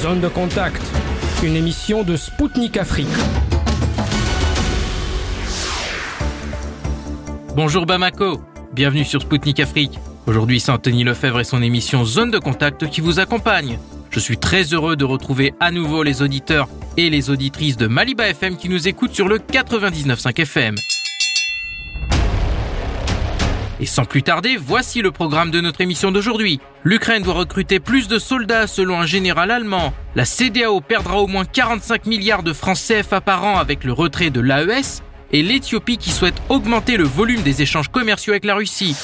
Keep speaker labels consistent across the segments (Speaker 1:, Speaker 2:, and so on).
Speaker 1: Zone de contact, une émission de Spoutnik Afrique.
Speaker 2: Bonjour Bamako, bienvenue sur Spoutnik Afrique. Aujourd'hui, c'est Anthony Lefebvre et son émission Zone de contact qui vous accompagne. Je suis très heureux de retrouver à nouveau les auditeurs et les auditrices de Maliba FM qui nous écoutent sur le 99.5 FM. Et sans plus tarder, voici le programme de notre émission d'aujourd'hui. L'Ukraine doit recruter plus de soldats selon un général allemand. La CDAO perdra au moins 45 milliards de francs CFA par an avec le retrait de l'AES. Et l'Éthiopie qui souhaite augmenter le volume des échanges commerciaux avec la Russie.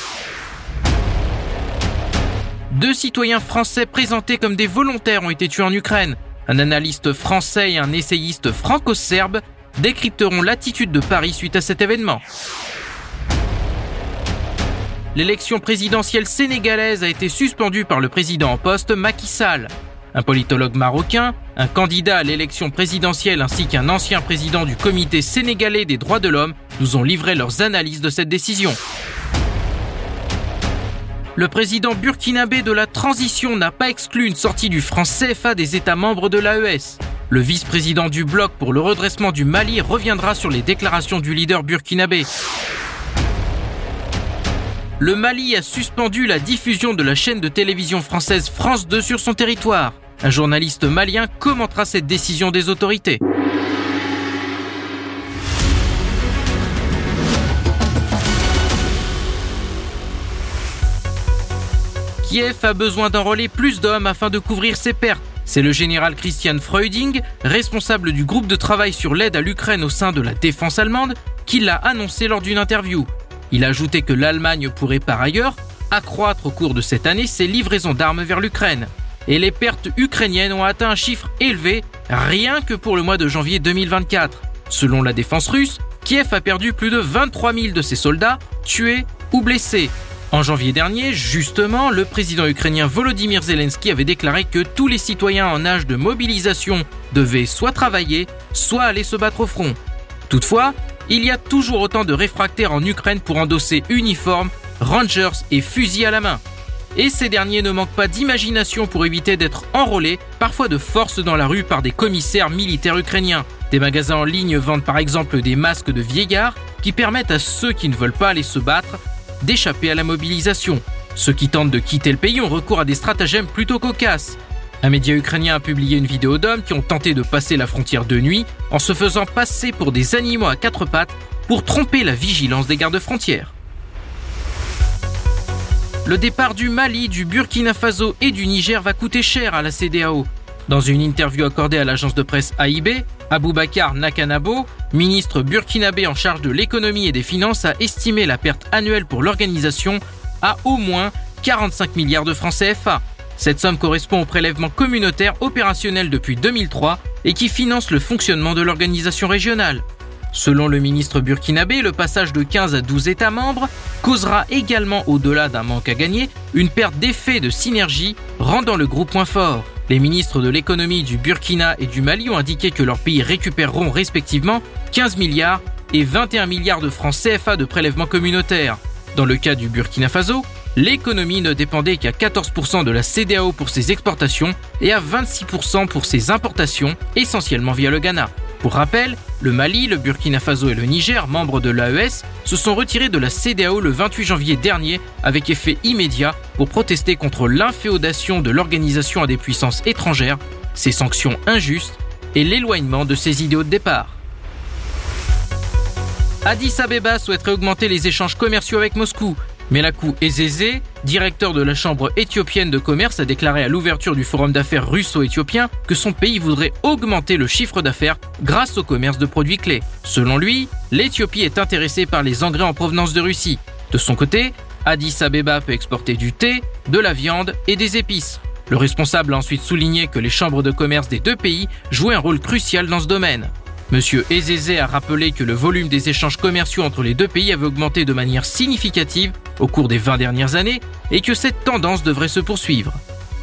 Speaker 2: Deux citoyens français présentés comme des volontaires ont été tués en Ukraine. Un analyste français et un essayiste franco-serbe décrypteront l'attitude de Paris suite à cet événement l'élection présidentielle sénégalaise a été suspendue par le président en poste Macky Sall. Un politologue marocain, un candidat à l'élection présidentielle ainsi qu'un ancien président du comité sénégalais des droits de l'homme nous ont livré leurs analyses de cette décision. Le président burkinabé de la transition n'a pas exclu une sortie du franc CFA des États membres de l'AES. Le vice-président du bloc pour le redressement du Mali reviendra sur les déclarations du leader burkinabé le Mali a suspendu la diffusion de la chaîne de télévision française France 2 sur son territoire. Un journaliste malien commentera cette décision des autorités. Kiev a besoin d'enrôler plus d'hommes afin de couvrir ses pertes. C'est le général Christian Freuding, responsable du groupe de travail sur l'aide à l'Ukraine au sein de la défense allemande, qui l'a annoncé lors d'une interview. Il a ajouté que l'Allemagne pourrait par ailleurs accroître au cours de cette année ses livraisons d'armes vers l'Ukraine. Et les pertes ukrainiennes ont atteint un chiffre élevé rien que pour le mois de janvier 2024. Selon la défense russe, Kiev a perdu plus de 23 000 de ses soldats, tués ou blessés. En janvier dernier, justement, le président ukrainien Volodymyr Zelensky avait déclaré que tous les citoyens en âge de mobilisation devaient soit travailler, soit aller se battre au front. Toutefois, il y a toujours autant de réfractaires en Ukraine pour endosser uniformes, rangers et fusils à la main. Et ces derniers ne manquent pas d'imagination pour éviter d'être enrôlés, parfois de force dans la rue par des commissaires militaires ukrainiens. Des magasins en ligne vendent par exemple des masques de vieillards qui permettent à ceux qui ne veulent pas aller se battre d'échapper à la mobilisation. Ceux qui tentent de quitter le pays ont recours à des stratagèmes plutôt cocasses. Un média ukrainien a publié une vidéo d'hommes qui ont tenté de passer la frontière de nuit en se faisant passer pour des animaux à quatre pattes pour tromper la vigilance des gardes frontières. Le départ du Mali, du Burkina Faso et du Niger va coûter cher à la CDAO. Dans une interview accordée à l'agence de presse AIB, Aboubakar Nakanabo, ministre burkinabé en charge de l'économie et des finances, a estimé la perte annuelle pour l'organisation à au moins 45 milliards de francs CFA, cette somme correspond au prélèvement communautaire opérationnel depuis 2003 et qui finance le fonctionnement de l'organisation régionale. Selon le ministre burkinabé, le passage de 15 à 12 États membres causera également, au-delà d'un manque à gagner, une perte d'effet de synergie, rendant le groupe moins fort. Les ministres de l'économie du Burkina et du Mali ont indiqué que leurs pays récupéreront respectivement 15 milliards et 21 milliards de francs CFA de prélèvements communautaires. Dans le cas du Burkina Faso, l'économie ne dépendait qu'à 14% de la CDAO pour ses exportations et à 26% pour ses importations, essentiellement via le Ghana. Pour rappel, le Mali, le Burkina Faso et le Niger, membres de l'AES, se sont retirés de la CDAO le 28 janvier dernier avec effet immédiat pour protester contre l'inféodation de l'organisation à des puissances étrangères, ses sanctions injustes et l'éloignement de ses idéaux de départ. Addis Abeba souhaiterait augmenter les échanges commerciaux avec Moscou, Melakou Ezeze, directeur de la Chambre éthiopienne de commerce, a déclaré à l'ouverture du forum d'affaires russo-éthiopien que son pays voudrait augmenter le chiffre d'affaires grâce au commerce de produits clés. Selon lui, l'Éthiopie est intéressée par les engrais en provenance de Russie. De son côté, Addis Abeba peut exporter du thé, de la viande et des épices. Le responsable a ensuite souligné que les chambres de commerce des deux pays jouaient un rôle crucial dans ce domaine. Monsieur Ezeze a rappelé que le volume des échanges commerciaux entre les deux pays avait augmenté de manière significative au cours des 20 dernières années et que cette tendance devrait se poursuivre.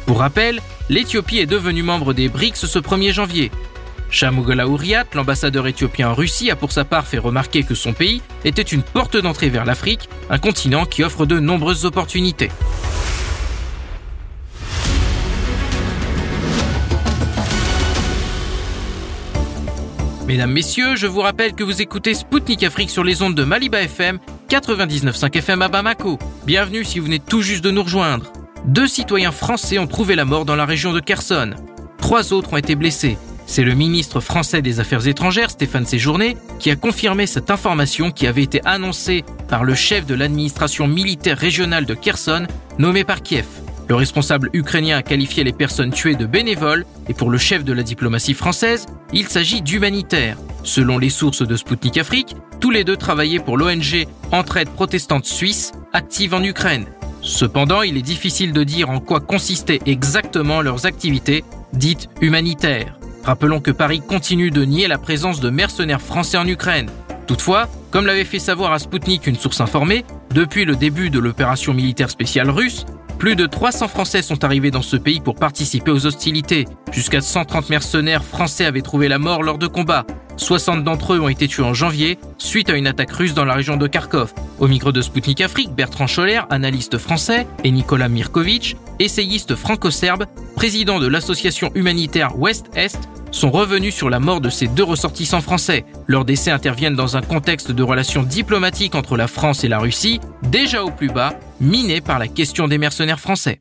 Speaker 2: Pour rappel, l'Éthiopie est devenue membre des BRICS ce 1er janvier. Shamugola Ouriat, l'ambassadeur éthiopien en Russie, a pour sa part fait remarquer que son pays était une porte d'entrée vers l'Afrique, un continent qui offre de nombreuses opportunités. Mesdames, Messieurs, je vous rappelle que vous écoutez Spoutnik Afrique sur les ondes de Maliba FM, 99.5 FM à Bamako. Bienvenue si vous venez tout juste de nous rejoindre. Deux citoyens français ont trouvé la mort dans la région de Kherson. Trois autres ont été blessés. C'est le ministre français des Affaires étrangères, Stéphane Séjourné, qui a confirmé cette information qui avait été annoncée par le chef de l'administration militaire régionale de Kherson, nommé par Kiev. Le responsable ukrainien a qualifié les personnes tuées de bénévoles et pour le chef de la diplomatie française, il s'agit d'humanitaires. Selon les sources de Sputnik Afrique, tous les deux travaillaient pour l'ONG Entraide protestante suisse, active en Ukraine. Cependant, il est difficile de dire en quoi consistaient exactement leurs activités dites humanitaires. Rappelons que Paris continue de nier la présence de mercenaires français en Ukraine. Toutefois, comme l'avait fait savoir à Sputnik une source informée, depuis le début de l'opération militaire spéciale russe, plus de 300 Français sont arrivés dans ce pays pour participer aux hostilités. Jusqu'à 130 mercenaires français avaient trouvé la mort lors de combats. 60 d'entre eux ont été tués en janvier suite à une attaque russe dans la région de Kharkov. Au micro de Sputnik Afrique, Bertrand Scholler, analyste français, et Nicolas Mirkovic, essayiste franco-serbe, président de l'association humanitaire Ouest-Est, sont revenus sur la mort de ces deux ressortissants français. Leurs décès interviennent dans un contexte de relations diplomatiques entre la France et la Russie, déjà au plus bas, miné par la question des mercenaires français.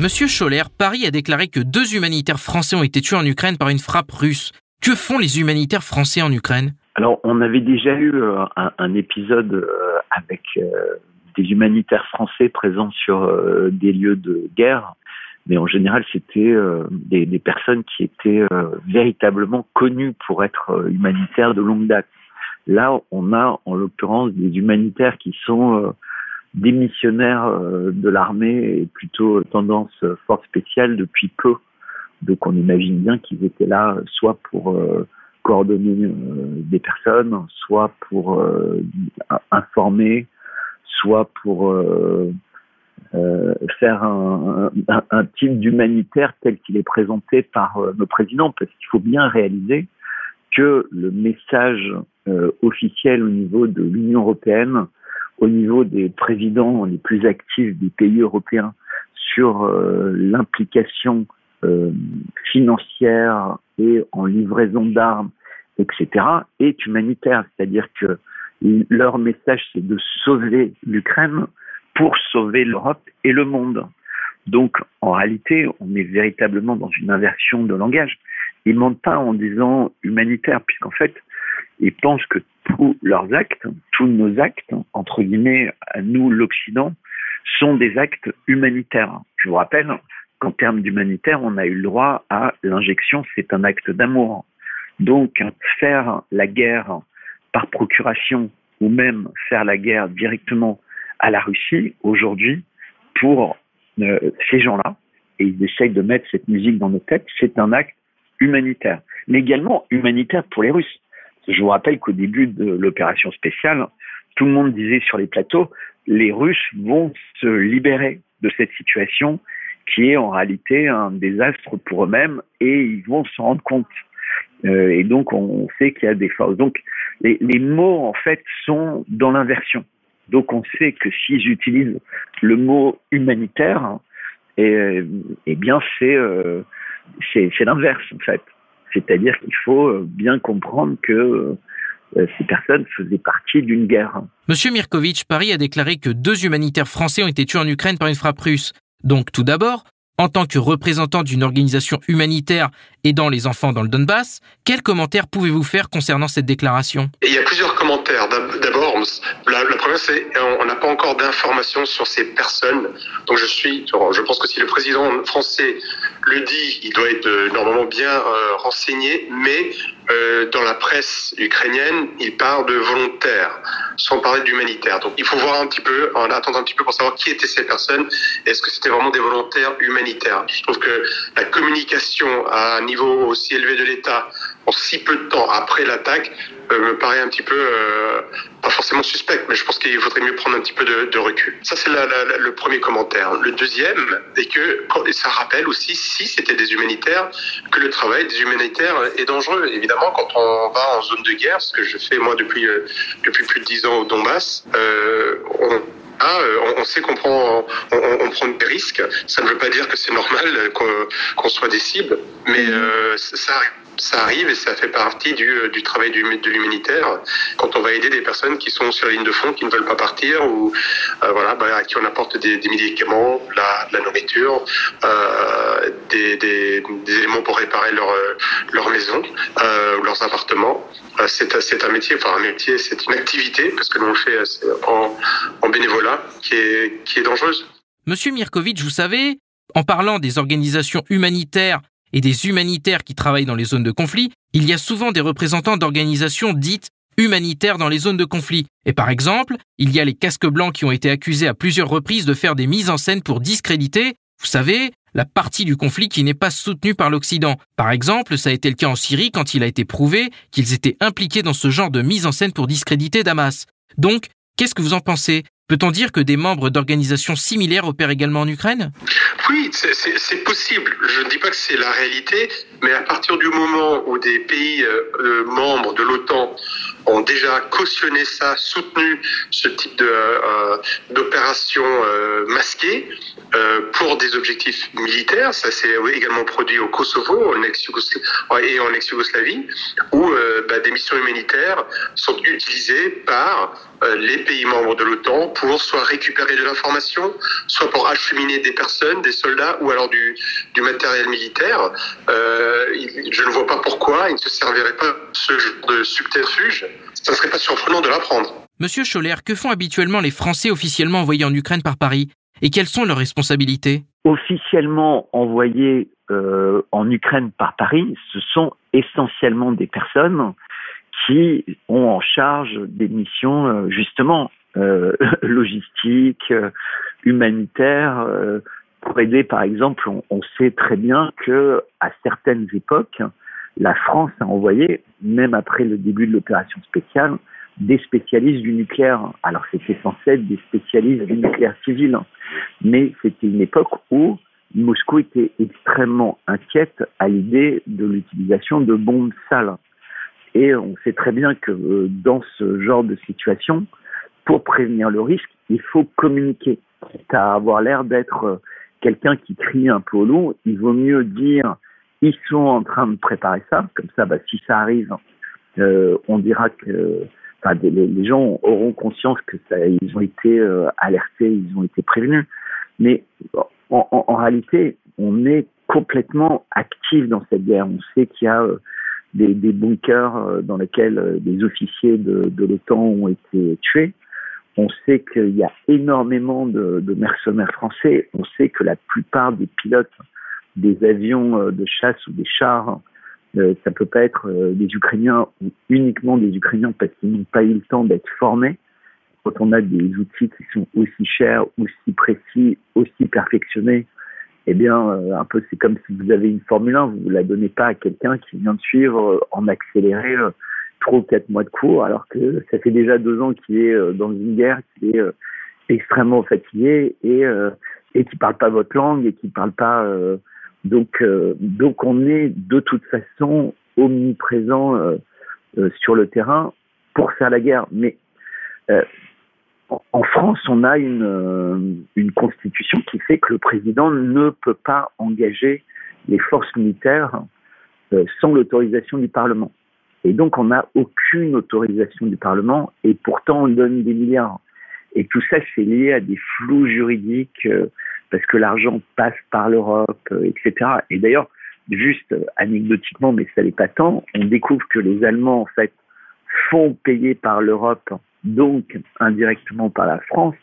Speaker 2: Monsieur Scholler, Paris a déclaré que deux humanitaires français ont été tués en Ukraine par une frappe russe. Que font les humanitaires français en Ukraine?
Speaker 3: Alors, on avait déjà eu euh, un, épisode euh, avec euh, des humanitaires français présents sur des lieux de guerre mais en général, c'était des, personnes qui étaient véritablement connues pour être humanitaires de longue date. Là, on a en l'occurrence des humanitaires qui sont des missionnaires de l'armée et plutôt tendance force spéciale depuis peu. Donc on imagine bien qu'ils étaient là soit pour coordonner des personnes, soit pour informer, soit pour euh, faire un, un, un type d'humanitaire tel qu'il est présenté par euh, nos présidents, parce qu'il faut bien réaliser que le message euh, officiel au niveau de l'Union européenne, au niveau des présidents les plus actifs des pays européens sur l'implication financière et en livraison d'armes, etc., est humanitaire. C'est-à-dire que leur message, c'est de sauver l'Ukraine, pour sauver l'Europe et le monde. Donc, en réalité, on est véritablement dans une inversion de langage. Ils mentent pas en disant humanitaire, puisqu'en fait, ils pensent que tous leurs actes, tous nos actes, entre guillemets, à nous, l'Occident, sont des actes humanitaires. Je vous rappelle qu'en termes d'humanitaire, on a eu le droit à l'injection, c'est un acte d'amour. Donc, faire la guerre par procuration ou même faire la guerre directement à la Russie aujourd'hui pour euh, ces gens-là, et ils essayent de mettre cette musique dans nos têtes, c'est un acte humanitaire, mais également humanitaire pour les Russes. Je vous rappelle qu'au début de l'opération spéciale, tout le monde disait sur les plateaux, les Russes vont se libérer de cette situation qui est en réalité un désastre pour eux-mêmes et ils vont s'en rendre compte. Euh, et donc on sait qu'il y a des forces. Donc les, les mots en fait sont dans l'inversion. Donc on sait que s'ils utilisent le mot humanitaire, eh, eh bien euh, c'est c'est l'inverse en fait. C'est-à-dire qu'il faut bien comprendre que euh, ces personnes faisaient partie d'une guerre.
Speaker 2: Monsieur Mirkovitch, Paris a déclaré que deux humanitaires français ont été tués en Ukraine par une frappe russe. Donc tout d'abord, en tant que représentant d'une organisation humanitaire aidant les enfants dans le Donbass, quels commentaires pouvez-vous faire concernant cette déclaration?
Speaker 4: Il y a plusieurs commentaires. D'abord, la, première, c'est on n'a pas encore d'informations sur ces personnes. Donc je suis, je pense que si le président français le dit, il doit être euh, normalement bien euh, renseigné, mais euh, dans la presse ukrainienne, il parle de volontaires, sans parler d'humanitaires. Donc il faut voir un petit peu, on attendre un petit peu pour savoir qui étaient ces personnes. Est-ce que c'était vraiment des volontaires humanitaires? Je trouve que la communication à un niveau aussi élevé de l'État en si peu de temps après l'attaque me paraît un petit peu euh, pas forcément suspect, mais je pense qu'il faudrait mieux prendre un petit peu de, de recul. Ça c'est le premier commentaire. Le deuxième est que ça rappelle aussi, si c'était des humanitaires, que le travail des humanitaires est dangereux. Évidemment, quand on va en zone de guerre, ce que je fais moi depuis euh, depuis plus de dix ans au Donbass, euh, on ah, on, sait qu'on prend, on, prendre des risques. Ça ne veut pas dire que c'est normal qu'on soit des cibles, mais euh, ça ça arrive et ça fait partie du, du travail du, de l'humanitaire. Quand on va aider des personnes qui sont sur la ligne de fond, qui ne veulent pas partir, ou euh, voilà, bah, à qui on apporte des, médicaments, la, la nourriture, euh, des, éléments pour réparer leur, maison, euh, leurs appartements. Euh, c'est, un métier, enfin un métier, c'est une activité, parce que nous on le fait en, bénévolat, qui est, qui est dangereuse.
Speaker 2: Monsieur Mirkovic, vous savez, en parlant des organisations humanitaires et des humanitaires qui travaillent dans les zones de conflit, il y a souvent des représentants d'organisations dites humanitaires dans les zones de conflit. Et par exemple, il y a les casques blancs qui ont été accusés à plusieurs reprises de faire des mises en scène pour discréditer, vous savez, la partie du conflit qui n'est pas soutenue par l'Occident. Par exemple, ça a été le cas en Syrie quand il a été prouvé qu'ils étaient impliqués dans ce genre de mise en scène pour discréditer Damas. Donc, qu'est-ce que vous en pensez? Peut-on dire que des membres d'organisations similaires opèrent également en Ukraine?
Speaker 4: Oui, c'est possible. Je ne dis pas que c'est la réalité, mais à partir du moment où des pays euh, euh membres de l'OTAN ont déjà cautionné ça, soutenu ce type euh, d'opération masquée pour des objectifs militaires. Ça s'est également produit au Kosovo et en ex-Yougoslavie, où bah, des missions humanitaires sont utilisées par euh, les pays membres de l'OTAN pour soit récupérer de l'information, soit pour acheminer des personnes, des soldats ou alors du, matériel militaire. Euh, je ne vois pas pourquoi il ne se servirait pas de ce subterfuge. Ça ne serait pas surprenant de l'apprendre.
Speaker 2: Monsieur Scholler, que font habituellement les Français officiellement envoyés en Ukraine par Paris? Et quelles sont leurs responsabilités?
Speaker 3: Officiellement envoyés euh, en Ukraine par Paris, ce sont essentiellement des personnes qui ont en charge des missions euh, justement euh, logistiques, humanitaires, pour aider par exemple, on, on, sait très bien que à certaines époques, la France a envoyé, même après le début de l'opération spéciale, des spécialistes du nucléaire. Alors c'était censé être des spécialistes du nucléaire civil, mais c'était une époque où Moscou était extrêmement inquiète à l'idée de l'utilisation de bombes sales. Et on sait très bien que euh, dans ce genre de situation, pour prévenir le risque, il faut communiquer. À avoir l'air d'être euh, quelqu'un qui crie un peu au loup, il vaut mieux dire ils sont en train de préparer ça, comme ça, bah, si ça arrive, euh, on dira que enfin, les, gens auront conscience que ils ont été euh, alertés, ils ont été prévenus. Mais en, réalité, on est complètement actif dans cette guerre. On sait qu'il y a euh, des, des, bunkers euh, dans lesquels des officiers de, l'OTAN ont été tués. On sait qu'il y a énormément de, mercenaires français. On sait que la plupart des pilotes des avions de chasse ou des chars, ça peut pas être des Ukrainiens ou uniquement des Ukrainiens parce qu'ils n'ont pas eu le temps d'être formés. Quand on a des outils qui sont aussi chers, aussi précis, aussi perfectionnés, eh bien, euh, un peu, c'est comme si vous avez une Formule 1, vous ne la donnez pas à quelqu'un qui vient de suivre euh, en accéléré euh, trois ou quatre mois de cours, alors que ça fait déjà deux ans qu'il est dans une guerre, qu'il est extrêmement fatigué et, et qui parle pas votre langue et qui parle pas. Donc, donc, on est de toute façon omniprésent sur le terrain pour faire la guerre. Mais en France, on a une, euh, une constitution qui fait que le président ne peut pas engager les forces militaires euh, sans l'autorisation du Parlement. Et donc, on n'a aucune autorisation du Parlement et pourtant on donne des milliards. Et tout ça, c'est lié à des flous juridiques euh, parce que l'argent passe par l'Europe, etc. Et d'ailleurs, juste anecdotiquement, mais ça n'est pas tant, on découvre que les Allemands, en fait, font payer par l'Europe donc indirectement par la France,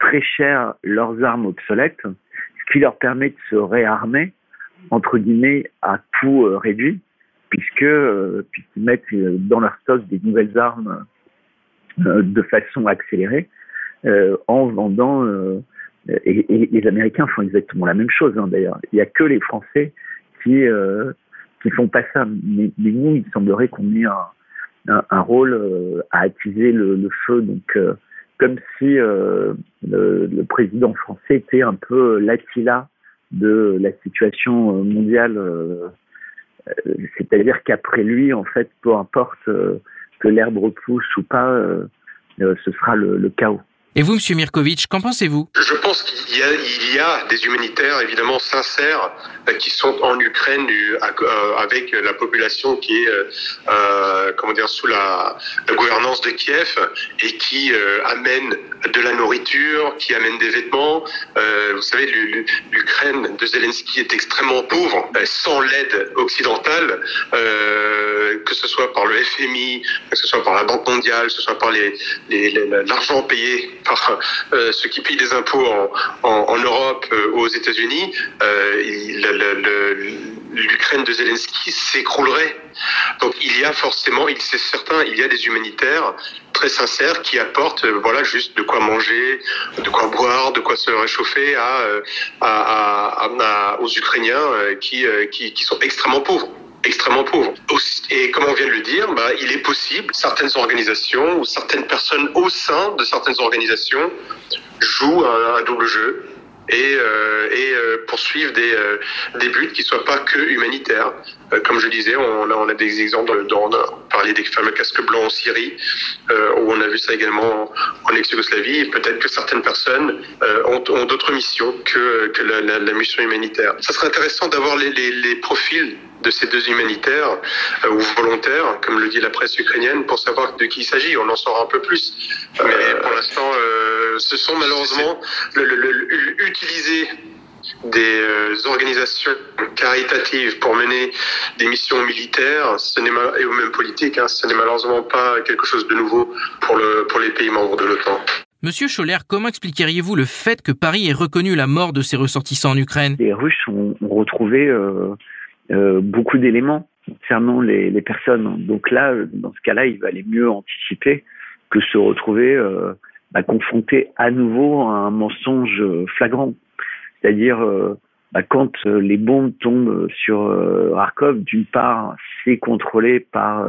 Speaker 3: très cher leurs armes obsolètes, ce qui leur permet de se réarmer, entre guillemets, à coût euh, réduit, puisque euh, puisqu'ils mettent euh, dans leur stock des nouvelles armes euh, de façon accélérée, euh, en vendant, euh, et, les Américains font exactement la même chose hein, d'ailleurs. Il n'y a que les Français qui qui font pas ça, mais, nous, il semblerait qu'on ait un, un, rôle euh, à attiser le, feu. Donc, euh, comme si euh, le, président français était un peu l'attila de la situation mondiale. C'est-à-dire qu'après lui, en fait, peu importe que l'herbe repousse ou pas, ce sera le chaos.
Speaker 2: Et vous, Monsieur Mirkovitch, qu'en pensez-vous?
Speaker 4: Je pense qu'il y, a, des humanitaires évidemment sincères euh, qui sont en Ukraine euh, avec la population qui est euh, comment dire sous la, gouvernance de Kiev et qui amènent de la nourriture, qui amènent des vêtements. vous savez, l'Ukraine de Zelensky est extrêmement pauvre, sans l'aide occidentale, que ce soit par le FMI, que ce soit par la Banque mondiale, que ce soit par l'argent payé par euh, ceux qui payent des impôts en, Europe euh, aux États-Unis, euh, l'Ukraine de Zelensky s'écroulerait. Donc il y a forcément, c'est certain, il y a des humanitaires très sincères qui apportent, voilà, juste de quoi manger, de quoi boire, de quoi se réchauffer à, aux Ukrainiens qui, qui sont extrêmement pauvres extrêmement pauvres. Et comme on vient de le dire, bah, il est possible, certaines organisations ou certaines personnes au sein de certaines organisations jouent un, double jeu et, euh, euh, poursuivent des, euh, des buts qui ne soient pas que humanitaires. Comme je disais, on a, des exemples, on a parlé des fameux casques blancs en Syrie, où on a vu ça également en ex-Yougoslavie, peut-être que certaines personnes ont, d'autres missions que, que la, mission humanitaire. Ça serait intéressant d'avoir les profils de ces deux humanitaires euh, ou volontaires, comme le dit la presse ukrainienne, pour savoir de qui il s'agit. On en saura un peu plus. Mais euh, pour l'instant, euh, ce sont malheureusement le, le, le, utiliser des organisations caritatives pour mener des missions militaires ce et ou même politiques, hein, ce n'est malheureusement pas quelque chose de nouveau pour, le, pour les pays membres de l'OTAN.
Speaker 2: Monsieur Scholler, comment expliqueriez-vous le fait que Paris ait reconnu la mort de ses ressortissants en Ukraine?
Speaker 3: Les Russes ont, retrouvé euh, euh, beaucoup d'éléments concernant les, personnes. Donc là, dans ce cas-là, il valait mieux anticiper que se retrouver euh, bah, confronté à nouveau à un mensonge flagrant. C'est-à-dire, euh, bah, quand les bombes tombent sur Kharkov, d'une part, c'est contrôlé par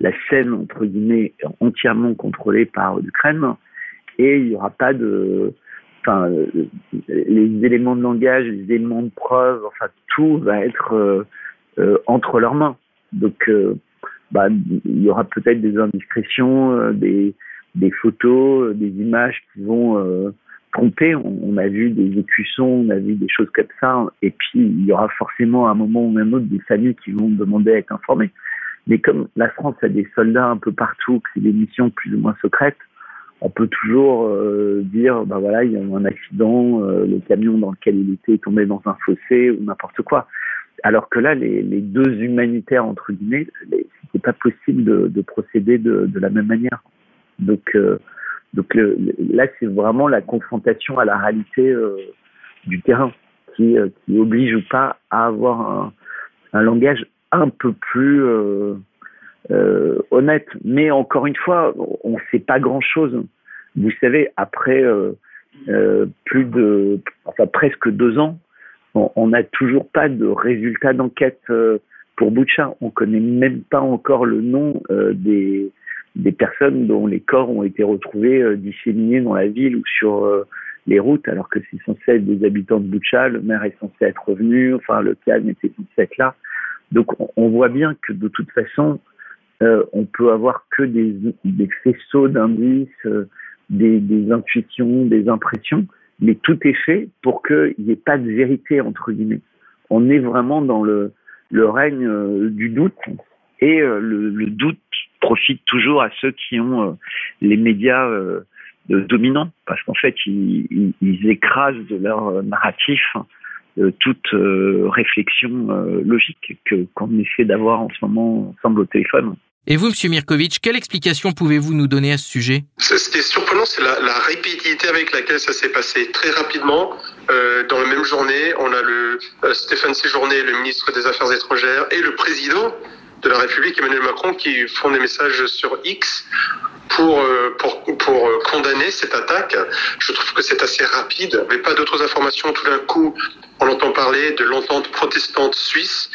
Speaker 3: la scène, entre guillemets, entièrement contrôlée par l'Ukraine, et il n'y aura pas de enfin, les éléments de langage, les éléments de preuve, enfin, tout va être euh, euh, entre leurs mains. Donc, euh, bah, il y aura peut-être des indiscrétions, des, photos, des images qui vont tromper. On, a vu des écussons, on a vu des choses comme ça. Et puis, il y aura forcément à un moment ou un autre des familles qui vont demander à être informées. Mais comme la France a des soldats un peu partout, que c'est des missions plus ou moins secrètes, on peut toujours euh, dire, bah voilà, il y a eu un accident, euh, le camion dans lequel il était est tombé dans un fossé ou n'importe quoi. Alors que là, les, les deux humanitaires entre guillemets, c'était pas possible de, de procéder de, de, la même manière. Donc, euh, donc le, là, c'est vraiment la confrontation à la réalité du terrain qui, qui oblige ou pas à avoir un, un langage un peu plus euh, honnête. Mais encore une fois, on ne sait pas grand-chose. Vous savez, après euh, euh, plus de, enfin presque deux ans, on n'a toujours pas de résultats d'enquête euh, pour Boucha. On connaît même pas encore le nom des, personnes dont les corps ont été retrouvés disséminés dans la ville ou sur les routes, alors que c'est censé être des habitants de Boucha. Le maire est censé être revenu, enfin le calme était censé être là. Donc on, on voit bien que de toute façon, euh, on peut avoir que des, faisceaux d'indices, euh, des, intuitions, des impressions, mais tout est fait pour qu'il n'y ait pas de vérité entre guillemets. On est vraiment dans le, règne euh, du doute et le, le, doute profite toujours à ceux qui ont les médias dominants parce qu'en fait ils, écrasent de leur narratif toute réflexion logique que qu'on essaie d'avoir en ce moment ensemble au téléphone.
Speaker 2: Et vous, Monsieur Mirkovitch, quelle explication pouvez-vous nous donner à ce sujet?
Speaker 4: Ce qui est surprenant, c'est la, rapidité avec laquelle ça s'est passé. Très rapidement, euh, dans la même journée, on a le euh, Stéphane Séjourné, le ministre des Affaires étrangères, et le président de la République, Emmanuel Macron, qui font des messages sur X pour, euh, pour, pour condamner cette attaque. Je trouve que c'est assez rapide, mais pas d'autres informations. Tout d'un coup, on entend parler de l'entente protestante suisse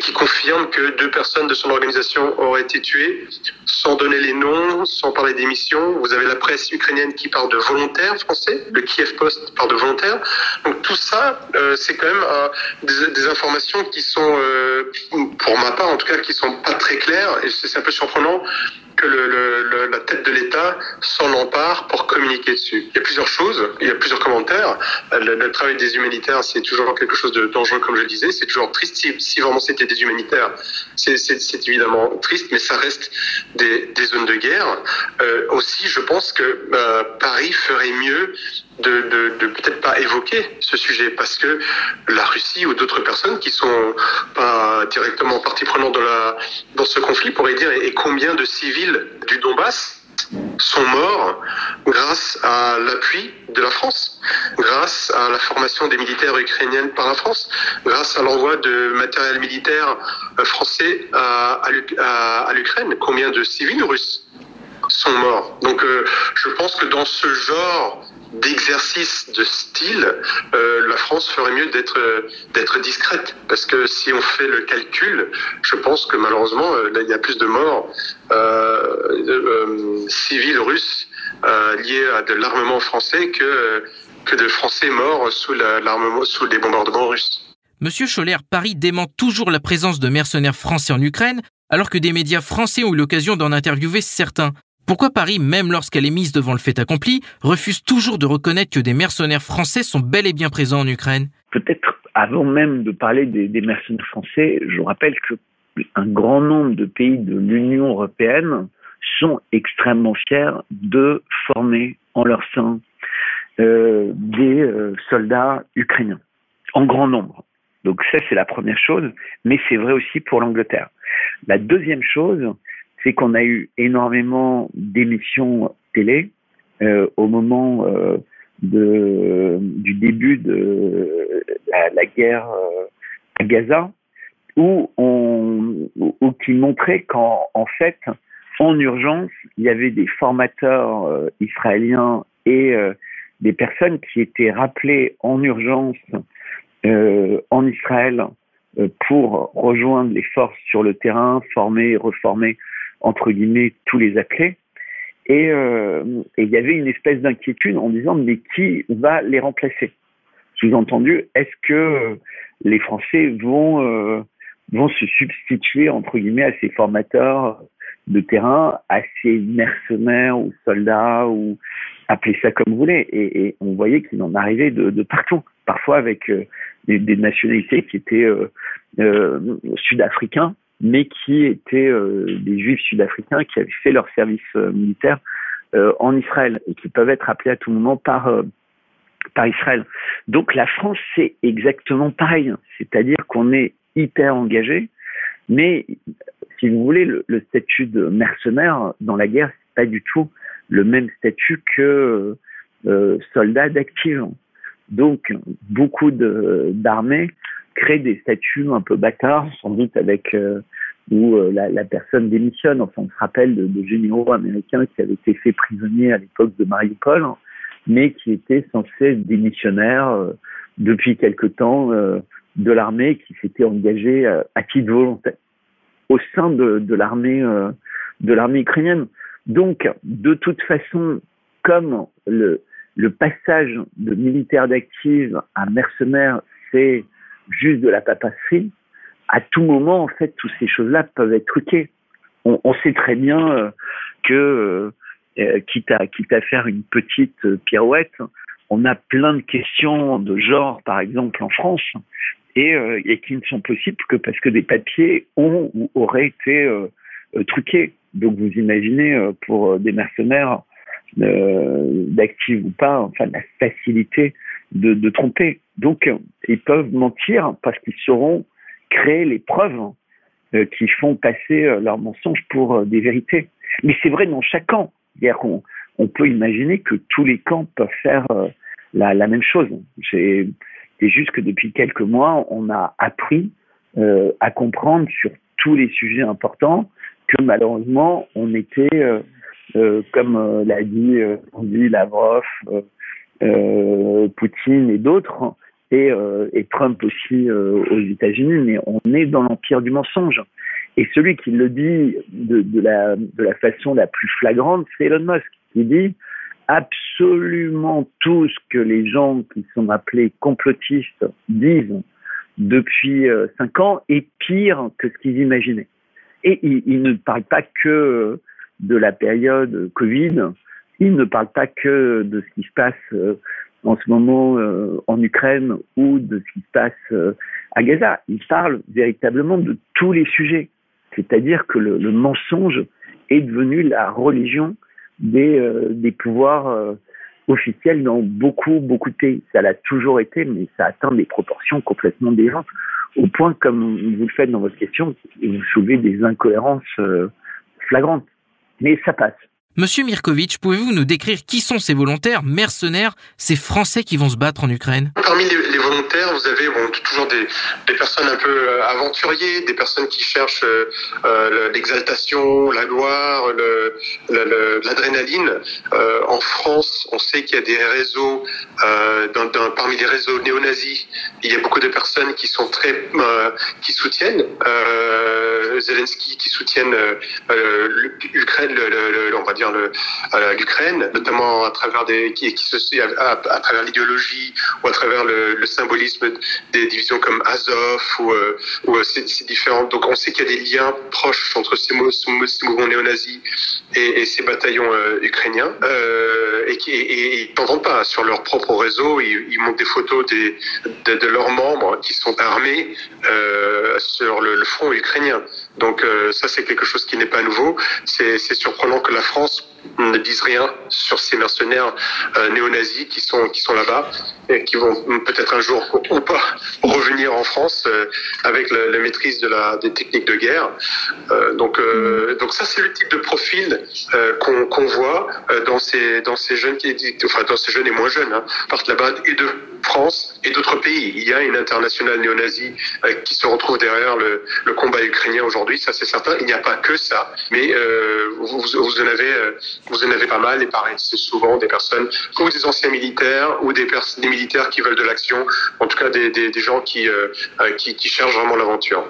Speaker 4: qui confirme que deux personnes de son organisation auraient été tuées, sans donner les noms, sans parler des missions. Vous avez la presse ukrainienne qui parle de volontaires français, le Kiev Post parle de volontaires. Donc tout ça, euh, c'est quand même euh, des, informations qui sont, euh, pour ma part en tout cas, qui sont pas très claires, et c'est un peu surprenant que la tête de l'État s'en empare pour communiquer dessus. Il y a plusieurs choses, il y a plusieurs commentaires. Le, travail des humanitaires, c'est toujours quelque chose de dangereux, comme je le disais. C'est toujours triste. Si, vraiment c'était des humanitaires, c'est évidemment triste, mais ça reste des, des zones de guerre. Euh, aussi, je pense que euh, Paris ferait mieux de, de, de peut-être pas évoquer ce sujet parce que la Russie ou d'autres personnes qui sont pas directement partie prenante dans, la, dans ce conflit pourraient dire et combien de civils du Donbass sont morts grâce à l'appui de la France, grâce à la formation des militaires ukrainiennes par la France, grâce à l'envoi de matériel militaire français à, à, à l'Ukraine? Combien de civils russes sont morts? Donc euh, je pense que dans ce genre d'exercice de style, euh, la France ferait mieux d'être d'être discrète parce que si on fait le calcul, je pense que malheureusement euh, il y a plus de morts euh, euh civils russes euh, liés à de l'armement français que que de Français morts sous l'armement sous les bombardements russes.
Speaker 2: Monsieur Scholler, Paris dément toujours la présence de mercenaires français en Ukraine, alors que des médias français ont eu l'occasion d'en interviewer certains. Pourquoi Paris, même lorsqu'elle est mise devant le fait accompli, refuse toujours de reconnaître que des mercenaires français sont bel et bien présents en Ukraine?
Speaker 3: Peut-être avant même de parler des, mercenaires français, je rappelle que un grand nombre de pays de l'Union européenne sont extrêmement fiers de former en leur sein euh, des euh, soldats ukrainiens, en grand nombre. Donc ça, c'est la première chose, mais c'est vrai aussi pour l'Angleterre. La deuxième chose, c'est qu'on a eu énormément d'émissions télé euh, au moment euh, de, du début de la, guerre euh, à Gaza, où, on, où, qui montraient qu'en en fait, en urgence, il y avait des formateurs euh, israéliens et euh, des personnes qui étaient rappelées en urgence en Israël pour rejoindre les forces sur le terrain, former reformer entre guillemets, tous les appelés. Euh, et, il y avait une espèce d'inquiétude en disant mais qui va les remplacer? Sous-entendu, est-ce que les Français vont euh, vont se substituer entre guillemets à ces formateurs de terrain, à ces mercenaires ou soldats ou appelez ça comme vous voulez. Et, on voyait qu'il en arrivait de, partout, parfois avec euh, des, nationalités qui étaient sud-africains mais qui étaient euh, des juifs sud-africains qui avaient fait leur service euh, militaire euh, en Israël et qui peuvent être appelés à tout moment par par Israël. Donc la France c'est exactement pareil, c'est-à-dire qu'on est hyper engagé, mais si vous voulez le, statut de mercenaire dans la guerre c'est pas du tout le même statut que euh, soldat d'active. Donc beaucoup d'armées créent des statuts un peu bâtards, sans doute avec euh, où euh, la, personne démissionne. Enfin, on se rappelle de, de, généraux américains qui avaient été faits prisonniers à l'époque de Mariupol, mais qui étaient censés démissionnaires euh, depuis quelque temps de l'armée qui s'était engagée à titre volontaire au sein de, de l'armée de l'armée ukrainienne. Donc, de toute façon, comme le, passage de militaire d'active à mercenaire, c'est juste de la papasserie, à tout moment, en fait, toutes ces choses-là peuvent être truquées. On, sait très bien euh, que, euh, euh, quitte, à, à faire une petite pirouette, on a plein de questions de genre, par exemple, en France, et, et qui ne sont possibles que parce que des papiers ont ou auraient été truqués. Donc vous imaginez, pour des mercenaires d'actifs ou pas, enfin la facilité de, de tromper. Donc, ils peuvent mentir parce qu'ils sauront créer les preuves euh, qui font passer euh, leurs mensonges pour euh, des vérités. Mais c'est vrai dans chaque camp. On, on peut imaginer que tous les camps peuvent faire la, la même chose. C'est juste que depuis quelques mois, on a appris à comprendre sur tous les sujets importants que malheureusement, on était, comme l'a dit, dit Lavrov, euh, Poutine et d'autres, et, euh, et, Trump aussi euh, aux États-Unis, mais on est dans l'empire du mensonge. Et celui qui le dit de, de, la, de la façon la plus flagrante, c'est Elon Musk, qui dit absolument tout ce que les gens qui sont appelés complotistes disent depuis cinq ans est pire que ce qu'ils imaginaient. Et il, il, ne parle pas que de la période Covid, il ne parle pas que de ce qui se passe euh, en ce moment euh, en Ukraine ou de ce qui se passe euh, à Gaza. Il parle véritablement de tous les sujets. C'est-à-dire que le, mensonge est devenu la religion des, pouvoirs officiels dans beaucoup, beaucoup de pays. Ça l'a toujours été, mais ça atteint des proportions complètement dérantes. Au point, comme vous le faites dans votre question, vous soulevez des incohérences flagrantes. Mais ça passe.
Speaker 2: Monsieur Mirkovitch, pouvez-vous nous décrire qui sont ces volontaires, mercenaires, ces Français qui vont se battre en Ukraine?
Speaker 4: Parmi les, volontaires, vous avez toujours des, personnes un peu euh, aventuriers, des personnes qui cherchent euh, euh l'exaltation, la gloire, l'adrénaline. En France, on sait qu'il y a des réseaux, parmi les réseaux néo-nazis, il y a beaucoup de personnes qui sont très, qui soutiennent Zelensky, qui soutiennent l'Ukraine, on va dire l'Ukraine, notamment à travers des qui, qui à, à, travers l'idéologie ou à travers le, symbolisme des divisions comme Azov ou, euh, euh, ces, ces différentes. Donc on sait qu'il y a des liens proches entre ces, mouvements néo-nazis et, ces bataillons euh, ukrainiens et qui et, et, pas sur leur propre réseau. Ils, ils montrent des photos des, de, leurs membres qui sont armés sur le, front ukrainien. Donc ça c'est quelque chose qui n'est pas nouveau. C'est surprenant que la France ne disent rien sur ces mercenaires euh, néo-nazis qui sont qui sont là-bas et qui vont peut-être un jour ou pas revenir en France euh, avec la, maîtrise de la des techniques de guerre. Euh, donc euh, donc ça c'est le type de profil euh, qu'on voit euh, dans ces dans ces jeunes qui enfin dans ces jeunes et moins jeunes hein, partent là-bas et de France et d'autres pays. Il y a une internationale néo-nazie qui se retrouve derrière le, combat ukrainien aujourd'hui, ça c'est certain. Il n'y a pas que ça, mais vous, vous en avez euh, vous en avez pas mal et pareil, c'est souvent des personnes ou des anciens militaires ou des, militaires qui veulent de l'action, en tout cas des, gens qui, euh, euh, qui, qui cherchent vraiment l'aventure.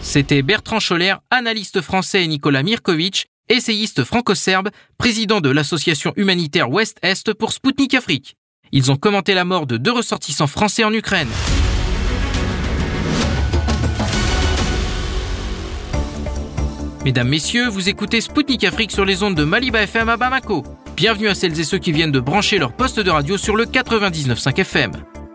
Speaker 2: C'était Bertrand Scholler, analyste français et Nicolas Mirkovic, essayiste franco-serbe, président de l'association humanitaire Ouest-Est pour Spoutnik Afrique. Ils ont commenté la mort de deux ressortissants français en Ukraine. Mesdames, Messieurs, vous écoutez Spoutnik Afrique sur les ondes de Maliba FM à Bamako. Bienvenue à celles et ceux qui viennent de brancher leur poste de radio sur le 99.5 FM.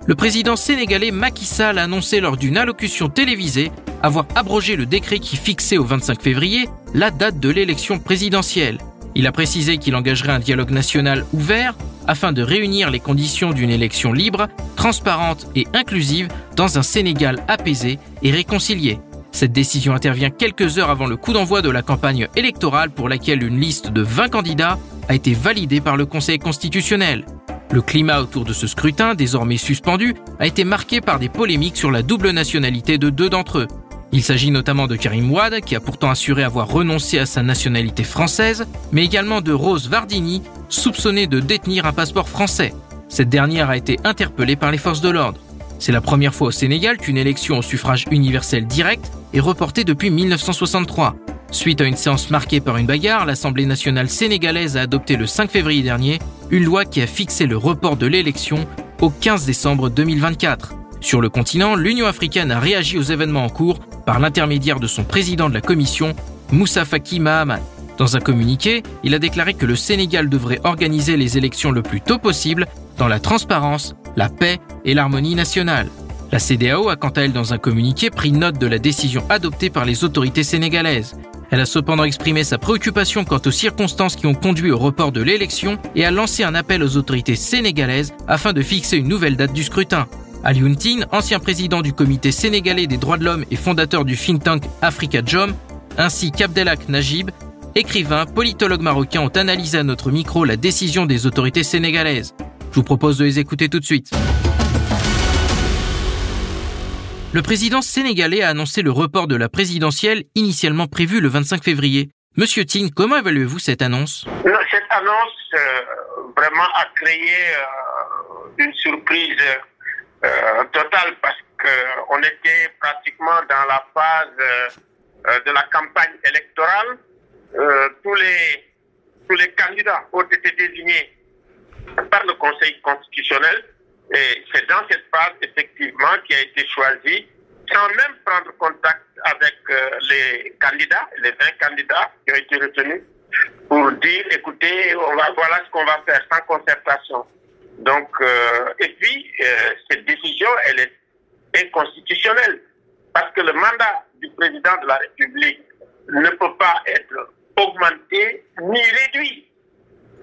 Speaker 2: Le président sénégalais Macky Sall a annoncé lors d'une allocution télévisée avoir abrogé le décret qui fixait au 25 février la date de l'élection présidentielle. Il a précisé qu'il engagerait un dialogue national ouvert afin de réunir les conditions d'une élection libre, transparente et inclusive dans un Sénégal apaisé et réconcilié. Cette décision intervient quelques heures avant le coup d'envoi de la campagne électorale pour laquelle une liste de 20 candidats a été validée par le Conseil constitutionnel. Le climat autour de ce scrutin, désormais suspendu, a été marqué par des polémiques sur la double nationalité de deux d'entre eux. Il s'agit notamment de Karim Ouad, qui a pourtant assuré avoir renoncé à sa nationalité française, mais également de Rose Vardini, soupçonnée de détenir un passeport français. Cette dernière a été interpellée par les forces de l'ordre. C'est la première fois au Sénégal qu'une élection au suffrage universel direct est reportée depuis 1963. Suite à une séance marquée par une bagarre, l'Assemblée nationale sénégalaise a adopté le 5 février dernier une loi qui a fixé le report de l'élection au 15 décembre 2024. Sur le continent, l'Union africaine a réagi aux événements en cours par l'intermédiaire de son président de la commission, Moussa Faki Mahamat. Dans un communiqué, il a déclaré que le Sénégal devrait organiser les élections le plus tôt possible dans la transparence, la paix et l'harmonie nationale. La CDAO a quant à elle dans un communiqué pris note de la décision adoptée par les autorités sénégalaises. Elle a cependant exprimé sa préoccupation quant aux circonstances qui ont conduit au report de l'élection et a lancé un appel aux autorités sénégalaises afin de fixer une nouvelle date du scrutin. Ali ancien président du comité sénégalais des droits de l'homme et fondateur du think tank Africa Jom, ainsi qu'Abdelak Najib, écrivain, politologue marocain ont analysé à notre micro la décision des autorités sénégalaises. Je vous propose de les écouter tout de suite. Le président sénégalais a annoncé le report de la présidentielle initialement prévue le 25 février. Monsieur Ting, comment évaluez-vous cette annonce?
Speaker 5: Cette annonce euh, vraiment a créé euh, une surprise euh, totale parce qu'on était pratiquement dans la phase de la campagne électorale. tous les tous les candidats ont été désignés par le Conseil constitutionnel. Et c'est dans cette phase, effectivement, qui a été choisi sans même prendre contact avec euh, les candidats, les 20 candidats qui ont été retenus, pour dire, écoutez, on va, voilà ce qu'on va faire sans concertation. Donc, euh, et puis, euh, cette décision, elle est inconstitutionnelle, parce que le mandat du président de la République ne peut pas être augmenté ni réduit,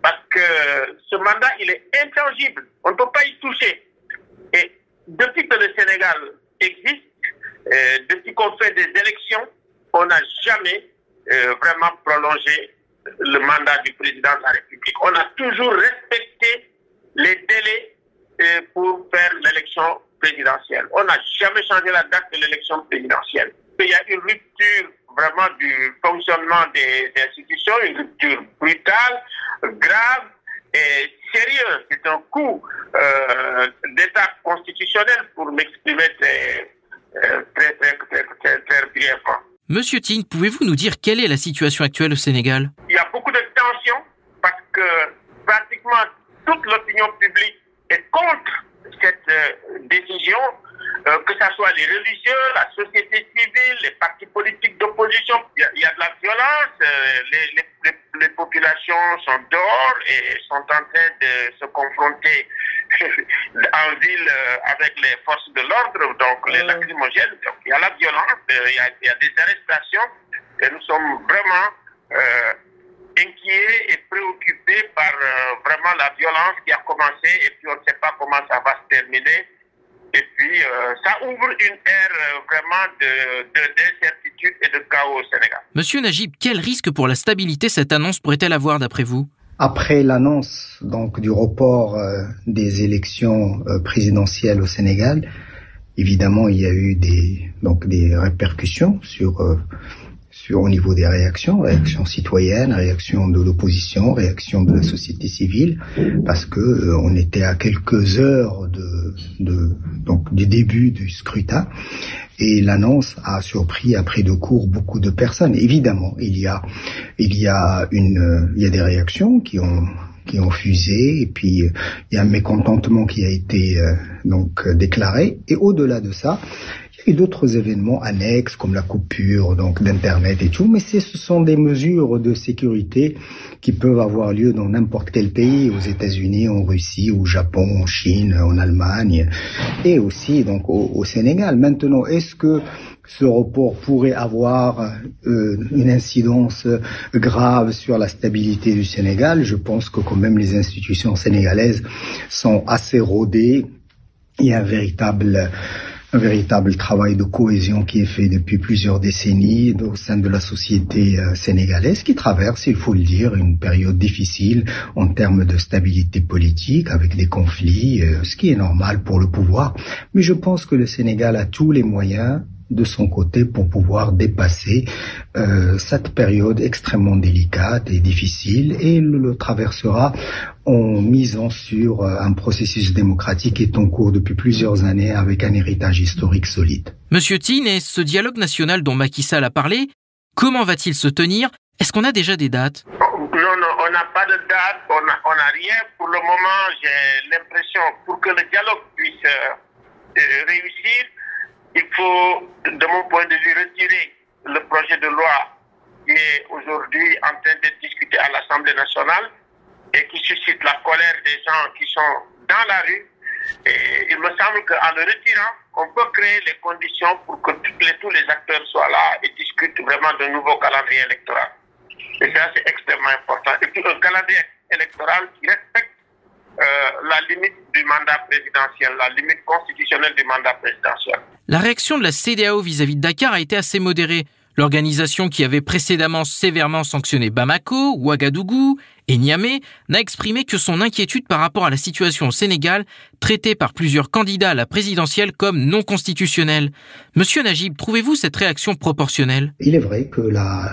Speaker 5: parce que ce mandat, il est intangible, on ne peut pas y toucher. Et depuis que le Sénégal existe, euh, depuis qu'on fait des élections, on n'a jamais euh, vraiment prolongé le mandat du président de la République. On a toujours respecté les délais euh, pour faire l'élection présidentielle. On n'a jamais changé la date de l'élection présidentielle. Il y a une rupture vraiment du fonctionnement des, institutions, une rupture brutale, grave et sérieuse. C'est un coup euh, d'état constitutionnel pour m'exprimer très, euh, très, très, très, très, très brièvement.
Speaker 2: Monsieur Tine, pouvez-vous nous dire quelle est la situation actuelle au Sénégal?
Speaker 5: Il y a beaucoup de tensions parce que pratiquement toute l'opinion publique est contre cette euh, décision, euh, que ce soit les religieux, la société civile, les partis politiques d'opposition. Il, y, a de la violence, euh, les, les, les, populations sont dehors et sont en train de se confronter en ville avec les forces de l'ordre, donc les lacrymogènes. Donc il y a la violence, il y a, y a des arrestations et nous sommes vraiment inquiets et préoccupés par euh, vraiment la violence qui a commencé et puis on ne sait pas comment ça va se terminer. Et puis euh, ça ouvre une ère euh, vraiment d'incertitude de, et de chaos au Sénégal.
Speaker 2: Monsieur Najib, quel risque pour la stabilité cette annonce pourrait-elle avoir d'après vous?
Speaker 6: Après l'annonce donc du report des élections présidentielles au Sénégal, évidemment il y a eu des donc des répercussions sur sur au niveau des réactions, réactions citoyennes, réactions de l'opposition, réactions de la société civile, parce que euh, on était à quelques heures de, de donc du début du scrutin et l'annonce a surpris après de cours beaucoup de personnes. Évidemment, il y a il y a une il y a des réactions qui ont qui ont fusé et puis il y a un mécontentement qui a été euh, donc déclaré. Et au-delà de ça et d'autres événements annexes comme la coupure donc d'internet et tout, mais ce sont des mesures de sécurité qui peuvent avoir lieu dans n'importe quel pays, aux États-Unis, en Russie, au Japon, en Chine, en Allemagne et aussi donc au, Sénégal. Maintenant, est-ce que ce report pourrait avoir euh, une incidence grave sur la stabilité du Sénégal? Je pense que quand même les institutions sénégalaises sont assez rodées. Il y a un véritable un véritable travail de cohésion qui est fait depuis plusieurs décennies au sein de la société euh, sénégalaise qui traverse, il faut le dire, une période difficile en termes de stabilité politique avec des conflits, euh, ce qui est normal pour le pouvoir. Mais je pense que le Sénégal a tous les moyens de son côté pour pouvoir dépasser euh, cette période extrêmement délicate et difficile et le, le traversera en misant sur euh, un processus démocratique qui est en cours depuis plusieurs années avec un héritage historique solide.
Speaker 2: Monsieur Tine, et ce dialogue national dont Macky Sall a parlé, comment va-t-il se tenir? Est-ce qu'on a déjà des dates?
Speaker 5: Non, non, on n'a pas de date, on n'a a rien. Pour le moment, j'ai l'impression, pour que le dialogue puisse euh, réussir, il faut, de mon point de vue, retirer le projet de loi qui est aujourd'hui en train d'être discuté à l'Assemblée nationale et qui suscite la colère des gens qui sont dans la rue. Et il me semble qu'en le retirant, on peut créer les conditions pour que tous les acteurs soient là et discutent vraiment d'un nouveau calendrier électoral. Et ça, c'est extrêmement important. Et puis un calendrier électoral qui respecte euh, la limite du mandat présidentiel, la limite constitutionnelle du mandat présidentiel.
Speaker 2: La réaction de la CDAO vis-à-vis de Dakar a été assez modérée. L'organisation qui avait précédemment sévèrement sanctionné Bamako, Ouagadougou et Niamey n'a exprimé que son inquiétude par rapport à la situation au Sénégal, traitée par plusieurs candidats à la présidentielle comme non constitutionnelle. Monsieur Najib, trouvez-vous cette réaction proportionnelle?
Speaker 6: Il est vrai que la,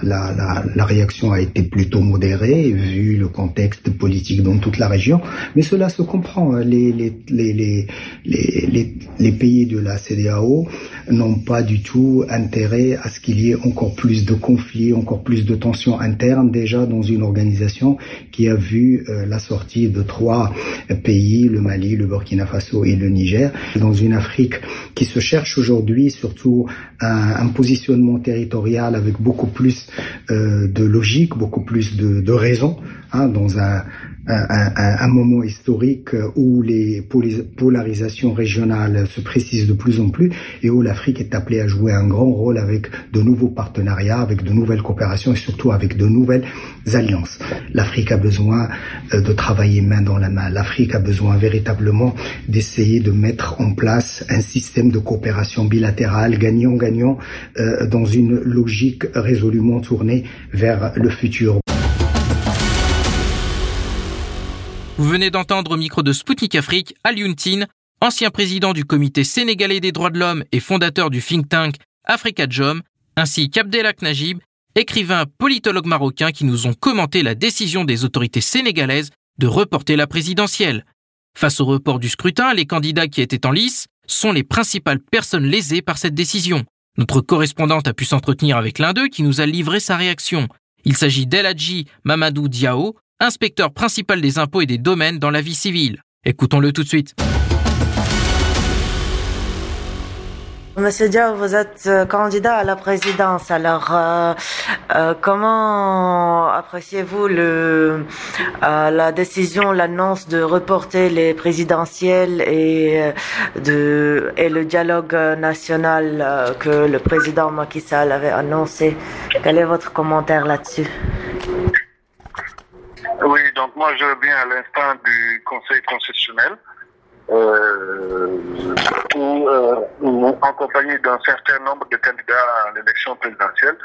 Speaker 6: réaction a été plutôt modérée vu le contexte politique dans toute la région, mais cela se comprend. Les, les, les pays de la CDAO n'ont pas du tout intérêt à ce qu'il y ait encore plus de conflits, encore plus de tensions internes déjà dans une organisation qui a vu euh, la sortie de trois pays, le Mali, le Burkina Faso et le Niger, dans une Afrique qui se cherche aujourd'hui surtout un, un, positionnement territorial avec beaucoup plus euh, de logique, beaucoup plus de, de raison, hein, dans un, un, un, moment historique où les polarisations régionales se précisent de plus en plus et où l'Afrique est appelée à jouer un grand rôle avec de nouveaux partenariats, avec de nouvelles coopérations et surtout avec de nouvelles alliances. L'Afrique a besoin euh, de travailler main dans la main. L'Afrique a besoin véritablement d'essayer de mettre en place un système de coopération bilatérale gagnant-gagnant euh, dans une logique résolument tournée vers le futur.
Speaker 2: Vous venez d'entendre au micro de Spoutnik Afrique Alioune Tine, ancien président du comité sénégalais des droits de l'homme et fondateur du think tank Africa Jom, ainsi qu'Abdelak Najib, écrivain politologue marocain qui nous ont commenté la décision des autorités sénégalaises de reporter la présidentielle. Face au report du scrutin, les candidats qui étaient en lice sont les principales personnes lésées par cette décision. Notre correspondante a pu s'entretenir avec l'un d'eux qui nous a livré sa réaction. Il s'agit d'Eladji Mamadou Diao, inspecteur principal des impôts et des domaines dans la vie civile. Écoutons-le tout de suite.
Speaker 7: Monsieur Diao, vous êtes euh, candidat à la présidence. Alors, euh, euh, comment appréciez-vous la décision, l'annonce de reporter les présidentielles et, et le dialogue national que le président Macky Sall avait annoncé? Quel est votre commentaire là-dessus?
Speaker 8: Oui, donc moi je reviens à l'instant du Conseil constitutionnel, euh, où, euh, en compagnie d'un certain nombre de candidats à l'élection présidentielle,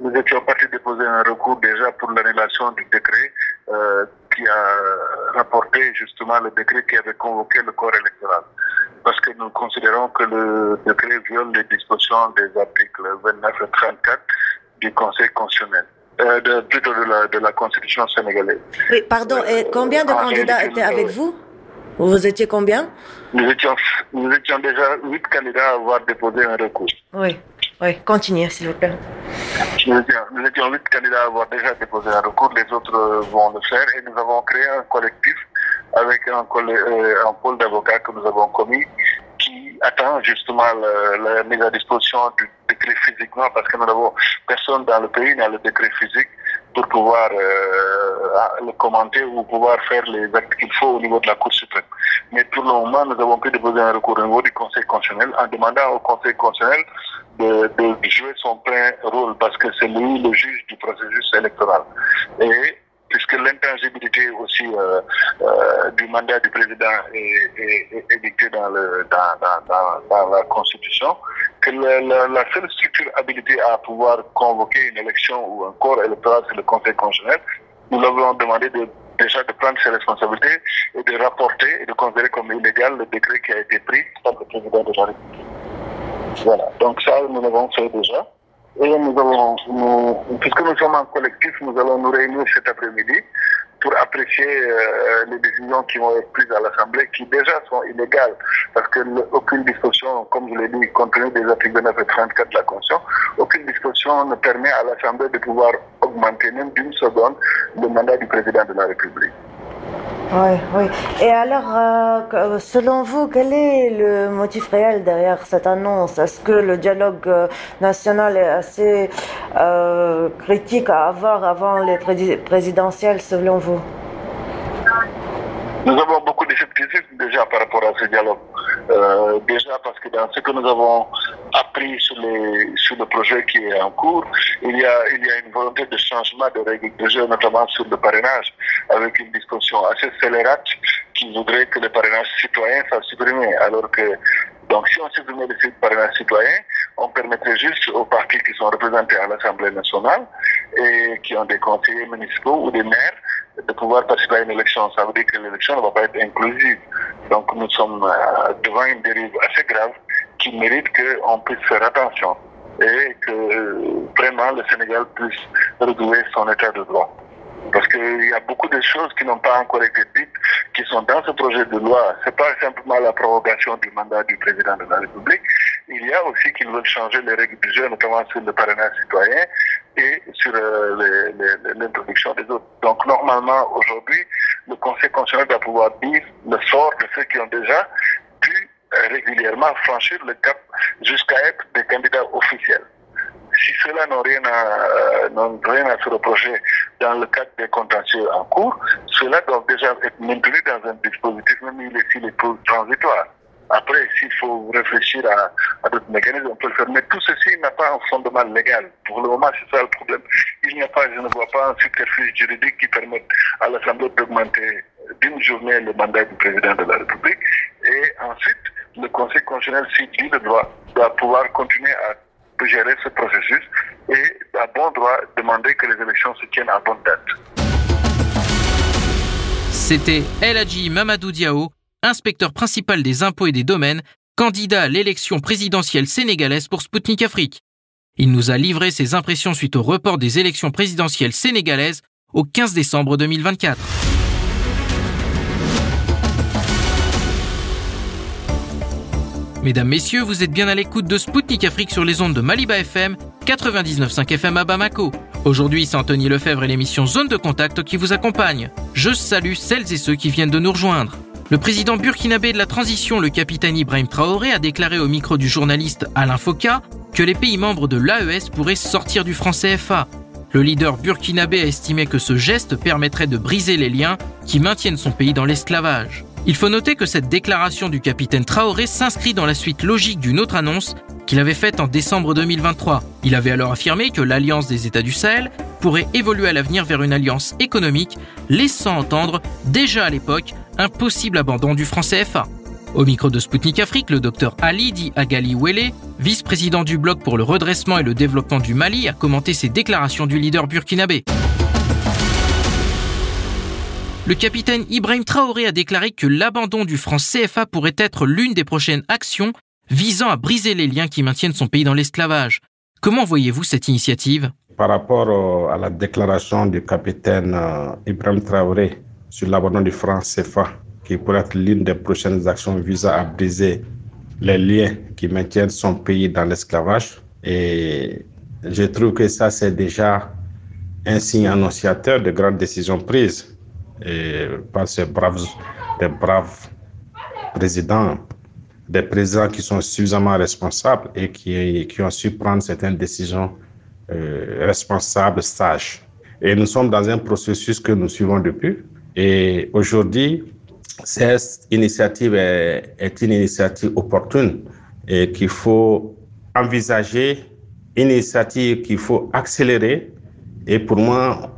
Speaker 8: nous étions partis déposer un recours déjà pour l'annulation du décret euh, qui a rapporté justement le décret qui avait convoqué le corps électoral. Parce que nous considérons que le décret viole les dispositions des articles 29 et 34 du Conseil constitutionnel. Euh, de, plutôt de la, de la Constitution sénégalaise.
Speaker 7: Oui, pardon, et combien de candidats étaient avec vous? Vous étiez combien?
Speaker 8: Nous étions, nous étions déjà huit candidats à avoir déposé un recours.
Speaker 7: Oui, oui, continuez s'il vous plaît.
Speaker 8: Nous étions, huit candidats à avoir déjà déposé un recours, les autres vont le faire et nous avons créé un collectif avec un, euh, un pôle d'avocats que nous avons commis qui attend justement la, la mise à disposition du décret physiquement parce que nous n'avons personne dans le pays n'a le décret physique pour pouvoir euh, le commenter ou pouvoir faire les actes qu'il faut au niveau de la Cour suprême. Mais pour le moment, nous avons pu déposer un recours au niveau du Conseil constitutionnel en demandant au Conseil constitutionnel de, de jouer son plein rôle parce que c'est lui le juge du processus électoral. Et puisque l'intangibilité aussi euh, euh, du mandat du président est, est, dictée dans, la Constitution, que la, seule structure habilitée à pouvoir convoquer une élection ou un corps électoral, c'est le Conseil constitutionnel. Nous l'avons demandé de, déjà de prendre ses responsabilités et de rapporter et de considérer comme illégal le décret qui a été pris par le président de la République. Voilà, donc ça, nous l'avons fait déjà. Et nous allons, nous, puisque nous sommes en collectif, nous allons nous réunir cet après-midi pour apprécier euh, les décisions qui vont être prises à l'Assemblée, qui déjà sont illégales, parce que aucune disposition, comme je l'ai dit, compte tenu des articles 29 et 34 de la Constitution, aucune disposition ne permet à l'Assemblée de pouvoir augmenter même d'une seconde le mandat du président de la République.
Speaker 7: Oui, oui. Et alors, euh, selon vous, quel est le motif réel derrière cette annonce? Est-ce que le dialogue euh, national est assez euh, critique à avoir avant les présidentielles, selon vous?
Speaker 8: Nous avons beaucoup de scepticisme déjà par rapport à ce dialogue. Euh, déjà parce que dans ce que nous avons appris sur, les, sur le projet qui est en cours, il y, a, il y a une volonté de changement de règles de jeu, notamment sur le parrainage, avec une discussion assez scélérate qui voudrait que le parrainage citoyen soit supprimé. Alors que, donc si on supprimait le parrainage citoyen, on permettrait juste aux partis qui sont représentés à l'Assemblée nationale et qui ont des conseillers municipaux ou des maires de pouvoir participer à une élection. Ça veut dire que l'élection ne va pas être inclusive. Donc nous sommes euh, devant une dérive assez grave qui mérite qu'on puisse faire attention et que vraiment le Sénégal puisse retrouver son état de droit. Parce qu'il y a beaucoup de choses qui n'ont pas encore été dites, qui sont dans ce projet de loi. C'est pas simplement la prorogation du mandat du président de la République. Il y a aussi qu'ils veulent changer les règles du jeu, notamment sur le parrainage citoyen et sur euh, l'introduction des autres. Donc normalement, aujourd'hui, le Conseil constitutionnel doit pouvoir dire le sort de ceux qui ont déjà pu euh, régulièrement franchir le cap jusqu'à être des candidats officiels si ceux-là n'ont rien, n'ont rien à se reprocher dans le cadre des contentieux en cours, ceux-là doivent déjà être maintenus dans un dispositif, même s'il est transitoire. Après, s'il faut réfléchir à, d'autres mécanismes, on peut le faire. Mais tout ceci n'a pas un fondement légal. Pour le moment, c'est ça le problème. Il n'y a pas, je ne vois pas un subterfuge juridique qui permette à l'Assemblée d'augmenter d'une journée le mandat du président de la République. Et ensuite, le Conseil constitutionnel, s'il doit, doit pouvoir continuer à gérer ce processus et à bon droit demander que les élections se tiennent à bonne date.
Speaker 2: C'était El Hadji Mamadou Diao, inspecteur principal des impôts et des domaines, candidat à l'élection présidentielle sénégalaise pour Sputnik Afrique. Il nous a livré ses impressions suite au report des élections présidentielles sénégalaises au 15 décembre 2024. Mesdames, Messieurs, vous êtes bien à l'écoute de Spoutnik Afrique sur les ondes de Maliba FM, 99.5 FM à Bamako. Aujourd'hui, c'est Anthony Lefebvre et l'émission Zone de Contact qui vous accompagne. Je salue celles et ceux qui viennent de nous rejoindre. Le président burkinabé de la transition, le capitaine Ibrahim Traoré, a déclaré au micro du journaliste Alain Foka que les pays membres de l'AES pourraient sortir du franc CFA. Le leader burkinabé a estimé que ce geste permettrait de briser les liens qui maintiennent son pays dans l'esclavage. Il faut noter que cette déclaration du capitaine Traoré s'inscrit dans la suite logique d'une autre annonce qu'il avait faite en décembre 2023. Il avait alors affirmé que l'alliance des États du Sahel pourrait évoluer à l'avenir vers une alliance économique, laissant entendre, déjà à l'époque, un possible abandon du franc CFA. Au micro de Spoutnik Afrique, le docteur Ali Di Agali Wele, vice-président du Bloc pour le redressement et le développement du Mali, a commenté ces déclarations du leader burkinabé. Le capitaine Ibrahim Traoré a déclaré que l'abandon du franc CFA pourrait être l'une des prochaines actions visant à briser les liens qui maintiennent son pays dans l'esclavage. Comment voyez-vous cette initiative?
Speaker 9: Par rapport à la déclaration du capitaine euh, Ibrahim Traoré sur l'abandon du franc CFA, qui pourrait être l'une des prochaines actions visant à briser les liens qui maintiennent son pays dans l'esclavage. Et je trouve que ça, c'est déjà un signe annonciateur de grandes décisions prises par ces braves, des braves présidents, des présidents qui sont suffisamment responsables et qui, qui ont su prendre certaines décisions euh, responsables, sages. Et nous sommes dans un processus que nous suivons depuis. Et aujourd'hui, cette initiative est, une initiative opportune et qu'il faut envisager, une initiative qu'il faut accélérer. Et pour moi,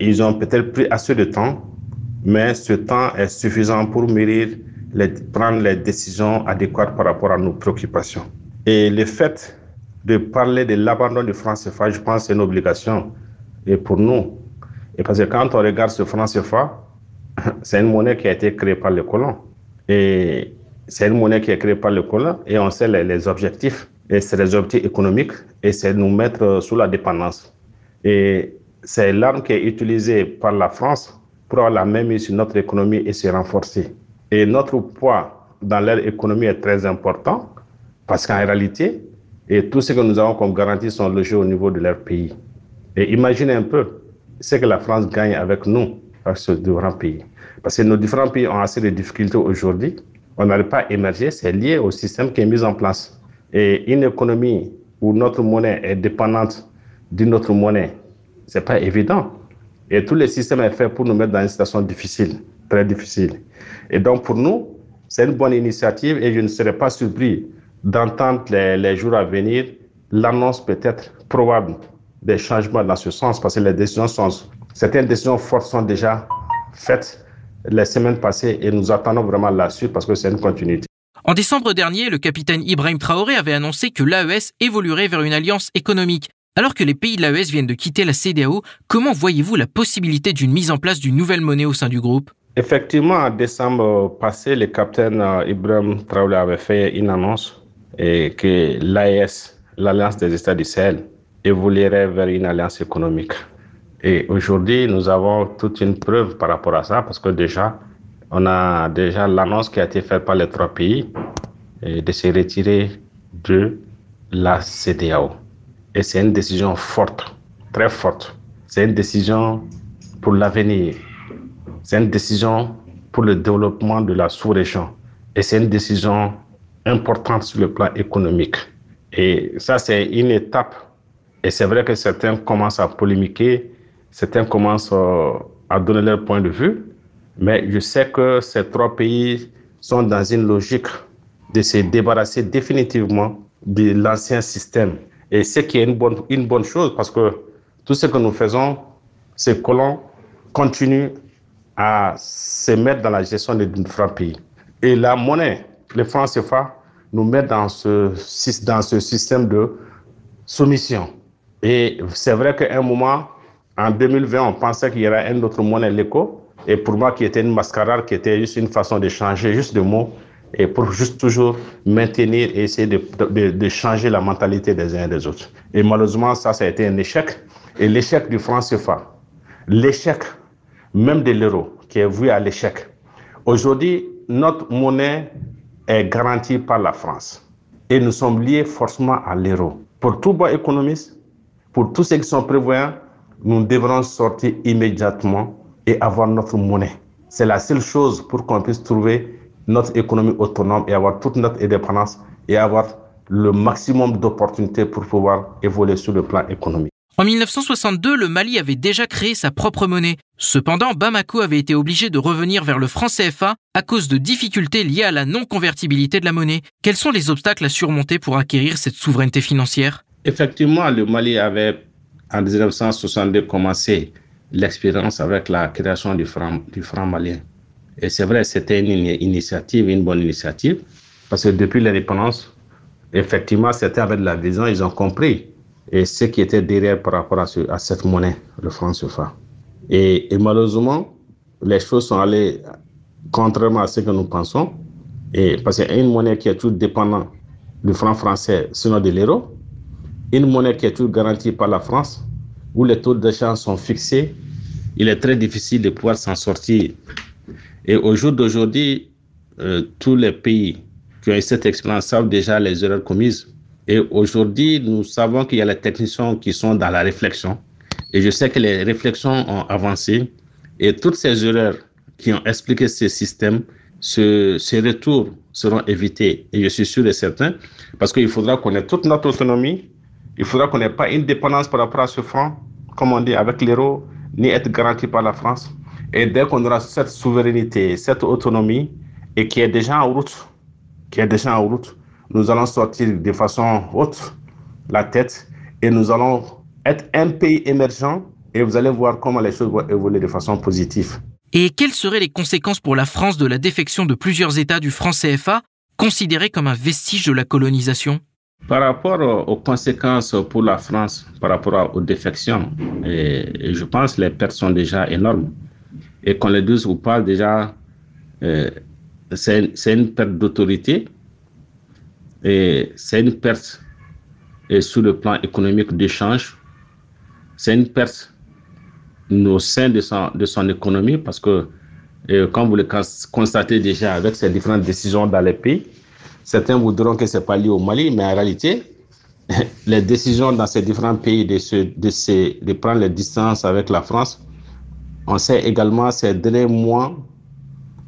Speaker 9: ils ont peut-être pris assez de temps mais ce temps est suffisant pour mûrir, les, prendre les décisions adéquates par rapport à nos préoccupations. Et le fait de parler de l'abandon du franc CFA, je pense, c'est une obligation et pour nous. Et parce que quand on regarde ce franc CFA, c'est une monnaie qui a été créée par les colons. Et c'est une monnaie qui est créée par les colons et on sait les, objectifs. Et c'est les objectifs économiques et c'est nous mettre sous la dépendance. Et c'est l'arme qui est utilisée par la France pour avoir la même sur notre économie et se renforcer. Et notre poids dans leur économie est très important parce qu'en réalité, et tout ce que nous avons comme garantie sont logés au niveau de leur pays. Et imaginez un peu ce que la France gagne avec nous, différents pays. Parce que nos différents pays ont assez de difficultés aujourd'hui. On n'arrive pas à émerger, c'est lié au système qui est mis en place. Et une économie où notre monnaie est dépendante d'une autre monnaie, c'est pas évident. Et tout le système est fait pour nous mettre dans une situation difficile, très difficile. Et donc pour nous, c'est une bonne initiative et je ne serais pas surpris d'entendre les, les, jours à venir l'annonce peut-être probable des changements dans ce sens parce que les décisions sont, certaines décisions fortes sont déjà faites les semaines passées et nous attendons vraiment la suite parce que c'est une continuité.
Speaker 2: En décembre dernier, le capitaine Ibrahim Traoré avait annoncé que l'AES évoluerait vers une alliance économique. Alors que les pays de l'AES viennent de quitter la CDAO, comment voyez-vous la possibilité d'une mise en place d'une nouvelle monnaie au sein du groupe?
Speaker 9: Effectivement, en décembre passé, le capitaine Ibrahim Traoré avait fait une annonce et que l'AES, l'Alliance des États du Sahel, évoluerait vers une alliance économique. Et aujourd'hui, nous avons toute une preuve par rapport à ça, parce que déjà, on a déjà l'annonce qui a été faite par les trois pays de se retirer de la CDAO. Et c'est une décision forte, très forte. C'est une décision pour l'avenir. C'est une décision pour le développement de la sous-région. Et c'est une décision importante sur le plan économique. Et ça, c'est une étape. Et c'est vrai que certains commencent à polémiquer, certains commencent euh, à donner leur point de vue. Mais je sais que ces trois pays sont dans une logique de se débarrasser définitivement de l'ancien système. Et ce qui est une bonne, une bonne chose parce que tout ce que nous faisons, c'est que l'on continue à se mettre dans la gestion des différents pays. Et la monnaie, le franc CFA, nous met dans ce, dans ce système de soumission. Et c'est vrai qu'à un moment, en 2020, on pensait qu'il y aurait une autre monnaie, l'éco. Et pour moi, qui était une mascarade, qui était juste une façon de changer juste de mots et pour juste toujours maintenir et essayer de, de, de, changer la mentalité des uns et des autres. Et malheureusement, ça, ça a été un échec. Et l'échec du franc CFA, l'échec même de l'euro, qui est voué à l'échec. Aujourd'hui, notre monnaie est garantie par la France. Et nous sommes liés forcément à l'euro. Pour tout bon économiste, pour tous ceux qui sont prévoyants, nous devrons sortir immédiatement et avoir notre monnaie. C'est la seule chose pour qu'on puisse trouver notre économie autonome et avoir toute notre indépendance et avoir le maximum d'opportunités pour pouvoir évoluer sur le plan économique.
Speaker 2: En 1962, le Mali avait déjà créé sa propre monnaie. Cependant, Bamako avait été obligé de revenir vers le franc CFA à cause de difficultés liées à la non-convertibilité de la monnaie. Quels sont les obstacles à surmonter pour acquérir cette souveraineté financière?
Speaker 9: Effectivement, le Mali avait en 1962 commencé l'expérience avec la création du franc, malien. Et c'est vrai, c'était une initiative, une bonne initiative, parce que depuis l'indépendance, effectivement, c'était avec la vision, ils ont compris ce qui était derrière par rapport à, ce, à cette monnaie, le franc CFA. Et, malheureusement, les choses sont allées contrairement à ce que nous pensons. Et parce qu'il y a une monnaie qui est toujours dépendante du franc français, sinon de l'euro. Une monnaie qui est toujours garantie par la France, où les taux d'échange sont fixés. Il est très difficile de pouvoir s'en sortir. Et au jour d'aujourd'hui, euh, tous les pays qui ont eu cette expérience savent déjà les erreurs commises. Et aujourd'hui, nous savons qu'il y a les techniciens qui sont dans la réflexion. Et je sais que les réflexions ont avancé. Et toutes ces erreurs qui ont expliqué ce système, ce, ces retours seront évités. Et je suis sûr et certain, parce qu'il faudra ait toute notre autonomie. Il faudra qu'on n'ait pas une dépendance par rapport à ce franc, comme on dit, avec l'euro, ni être garanti par la France. Et dès qu'on aura cette souveraineté, cette autonomie, et qui est déjà en route, qui est déjà en route, nous allons sortir de façon haute la tête et nous allons être un pays émergent et vous allez voir comment les choses vont évoluer de façon positive.
Speaker 2: Et quelles seraient les conséquences pour la France de la défection de plusieurs États du franc CFA, considéré comme un vestige de la colonisation?
Speaker 9: Par rapport aux conséquences pour la France, par rapport aux défections, je pense que les pertes sont déjà énormes. Et qu'on les dise ou pas, déjà, euh, c'est une perte d'autorité, et c'est une perte et sur le plan économique d'échange. C'est une perte au sein de son, de son économie parce que, et comme vous le constatez déjà avec ces différentes décisions dans les pays, certains voudront que ce n'est pas lié au Mali, mais en réalité, les décisions dans ces différents pays de, se, de, de prendre les distances avec la France, on sait également ces derniers mois,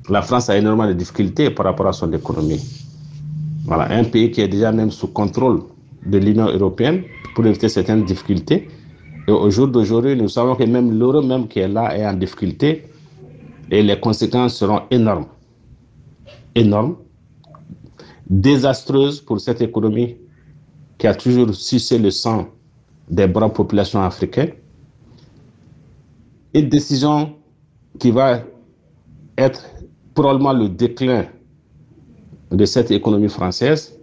Speaker 9: la France a énormément de difficultés par rapport à son économie. Voilà, un pays qui est déjà même sous contrôle de l'Union européenne pour éviter certaines difficultés. Et au jour d'aujourd'hui, nous savons que même l'euro même qui est là est en difficulté et les conséquences seront énormes. Énormes. Désastreuses pour cette économie qui a toujours sucé le sang des braves populations africaines. Une décision qui va être probablement le déclin de cette économie française.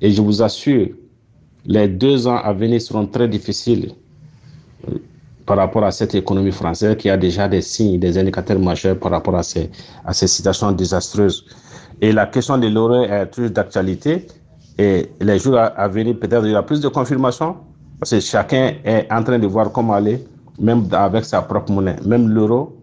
Speaker 9: Et je vous assure, les deux ans à venir seront très difficiles euh, par rapport à cette économie française qui a déjà des signes, des indicateurs majeurs par rapport à ces, à ces situations désastreuses. Et la question de l'euro est toujours d'actualité. Et les jours à venir, peut-être il y aura plus de confirmations parce que chacun est en train de voir comment aller même avec sa propre monnaie. Même l'euro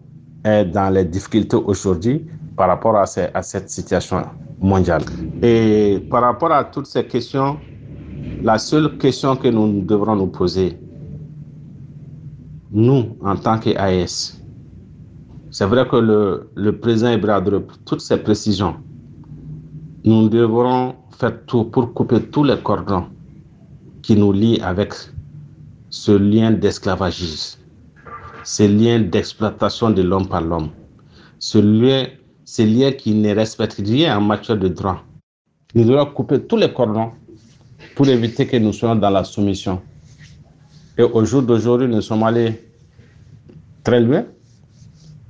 Speaker 9: est dans les difficultés aujourd'hui par rapport à, cette situation mondiale. Et par rapport à toutes ces questions, la seule question que nous devrons nous poser, nous, en tant qu'AS, c'est vrai que le, le président Ibrahim toutes ces précisions, nous devrons faire tout pour couper tous les cordons qui nous lient avec ce lien d'esclavagisme, ce lien d'exploitation de l'homme par l'homme, ce lien, ce lien qui ne respecte rien en matière de droit. Nous devons couper tous les cordons pour éviter que nous soyons dans la soumission. Et au jour d'aujourd'hui, nous sommes allés très loin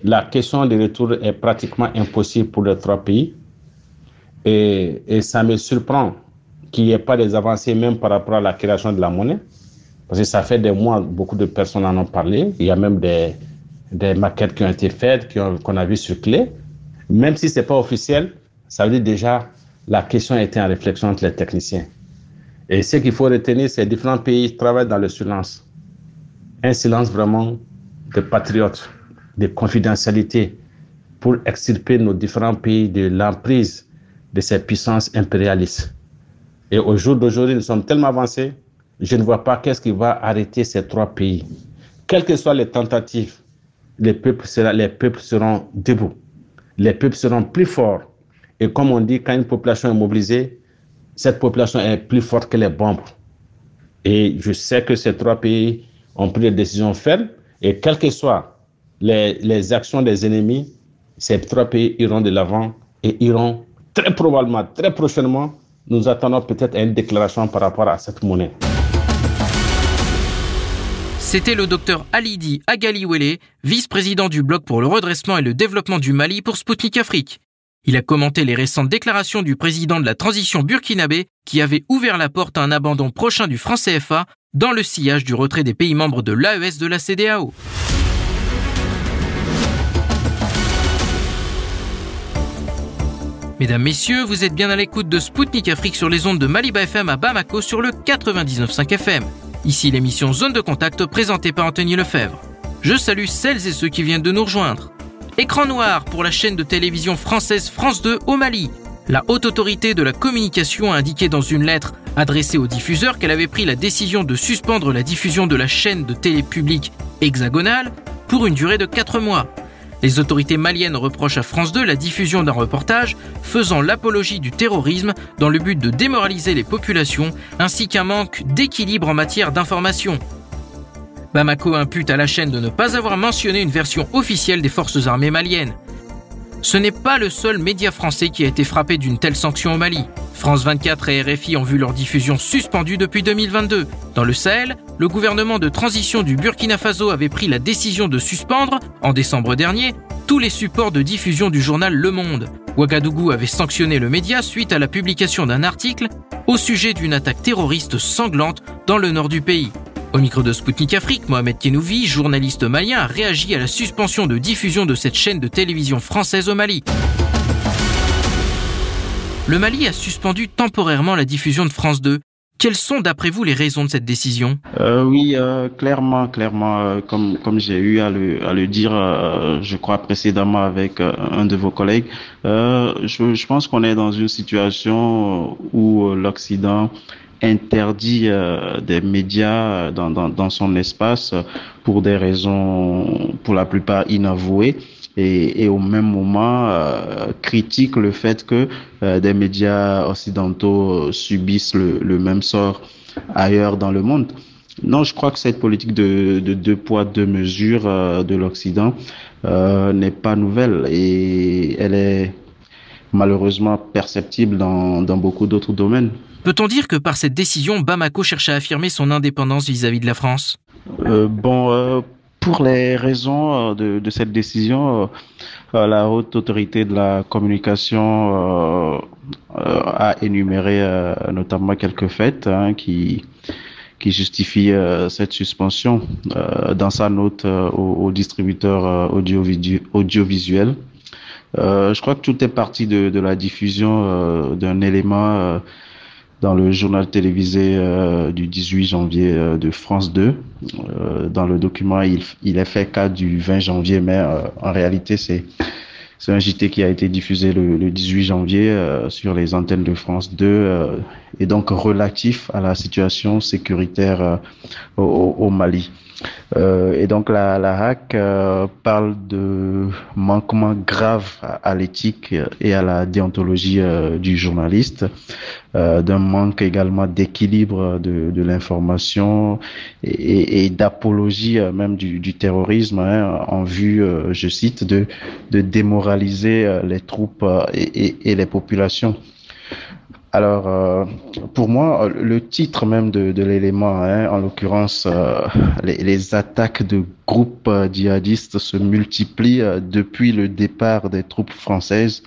Speaker 9: la question du retour est pratiquement impossible pour les trois pays. Et, ça me surprend qu'il n'y ait pas des avancées même par rapport à la création de la monnaie. Parce que ça fait des mois, beaucoup de personnes en ont parlé. Il y a même des, des maquettes qui ont été faites, qu'on a vues sur clé. Même si ce n'est pas officiel, ça veut dire déjà la question a été en réflexion entre les techniciens. Et ce qu'il faut retenir, c'est que différents pays travaillent dans le silence. Un silence vraiment de patriotes de confidentialité pour extirper nos différents pays de l'emprise de ces puissances impérialistes. Et au jour d'aujourd'hui, nous sommes tellement avancés, je ne vois pas qu'est-ce qui va arrêter ces trois pays. Quelles que soient les tentatives, les peuples, les peuples seront debout. Les peuples seront plus forts. Et comme on dit, quand une population est mobilisée, cette population est plus forte que les bombes. Et je sais que ces trois pays ont pris des décisions fermes. Et quel que soit les, actions des ennemis, ces trois pays iront de l'avant et iront très probablement, très prochainement, nous attendons peut-être une déclaration par rapport à cette monnaie.
Speaker 2: C'était le docteur Alidi Agaliwele, vice-président du Bloc pour le redressement et le développement du Mali pour Sputnik Afrique. Il a commenté les récentes déclarations du président de la transition burkinabé qui avait ouvert la porte à un abandon prochain du franc CFA dans le sillage du retrait des pays membres de l'AES de la CDAO. Mesdames, Messieurs, vous êtes bien à l'écoute de Spoutnik Afrique sur les ondes de Maliba FM à Bamako sur le 99.5 FM. Ici l'émission Zone de Contact présentée par Anthony Lefebvre. Je salue celles et ceux qui viennent de nous rejoindre. Écran noir pour la chaîne de télévision française France 2 au Mali. La haute autorité de la communication a indiqué dans une lettre adressée aux diffuseurs qu'elle avait pris la décision de suspendre la diffusion de la chaîne de télé publique hexagonale pour une durée de 4 mois. Les autorités maliennes reprochent à France 2 la diffusion d'un reportage faisant l'apologie du terrorisme dans le but de démoraliser les populations ainsi qu'un manque d'équilibre en matière d'information. Bamako impute à la chaîne de ne pas avoir mentionné une version officielle des forces armées maliennes. Ce n'est pas le seul média français qui a été frappé d'une telle sanction au Mali. France 24 et RFI ont vu leur diffusion suspendue depuis 2022. Dans le Sahel, le gouvernement de transition du Burkina Faso avait pris la décision de suspendre, en décembre dernier, tous les supports de diffusion du journal Le Monde. Ouagadougou avait sanctionné le média suite à la publication d'un article au sujet d'une attaque terroriste sanglante dans le nord du pays. Au micro de Spoutnik Afrique, Mohamed Kenouvi, journaliste malien, a réagi à la suspension de diffusion de cette chaîne de télévision française au Mali. Le Mali a suspendu temporairement la diffusion de France 2. Quelles sont d'après vous les raisons de cette décision?
Speaker 10: Euh, Oui, euh, clairement, clairement, euh, comme comme j'ai eu à le, à dire, je crois précédemment avec un de vos collègues, je pense qu'on est dans une situation où l'Occident interdit des médias dans, dans, dans son espace pour des raisons pour la plupart inavouées et, et au même moment euh, critique le fait que euh, des médias occidentaux subissent le, le, même sort ailleurs dans le monde. Non, je crois que cette politique de, de deux poids, deux mesures euh, de l'Occident euh, n'est pas nouvelle et elle est malheureusement perceptible dans, dans beaucoup d'autres domaines.
Speaker 2: Peut-on dire que par cette décision, Bamako cherche à affirmer son indépendance vis-à-vis -vis de la France?
Speaker 10: Euh, Bon, euh, pour les raisons euh, de, cette décision, euh, euh, la haute autorité de la communication a énuméré notamment quelques faits hein, qui qui justifient cette suspension dans sa note au, au, distributeur audiovisuel. je crois que tout est parti de la diffusion d'un élément dans le journal télévisé du 18 janvier de France 2. dans le document, il, il est fait cas du 20 janvier, mais en réalité, c'est un JT qui a été diffusé le, 18 janvier euh, sur les antennes de France 2 euh, et donc relatif à la situation sécuritaire euh, au, Mali. Et donc la, la HAC parle de manquements graves à, l'éthique et à la déontologie du journaliste, d'un manque également d'équilibre de, l'information et, d'apologie même du, terrorisme hein, en vue, je cite, de, démoraliser les troupes et les populations. Alors, euh, pour moi, le titre même de, l'élément, hein, en l'occurrence, euh, les, attaques de groupes euh, djihadistes se multiplient depuis le départ des troupes françaises.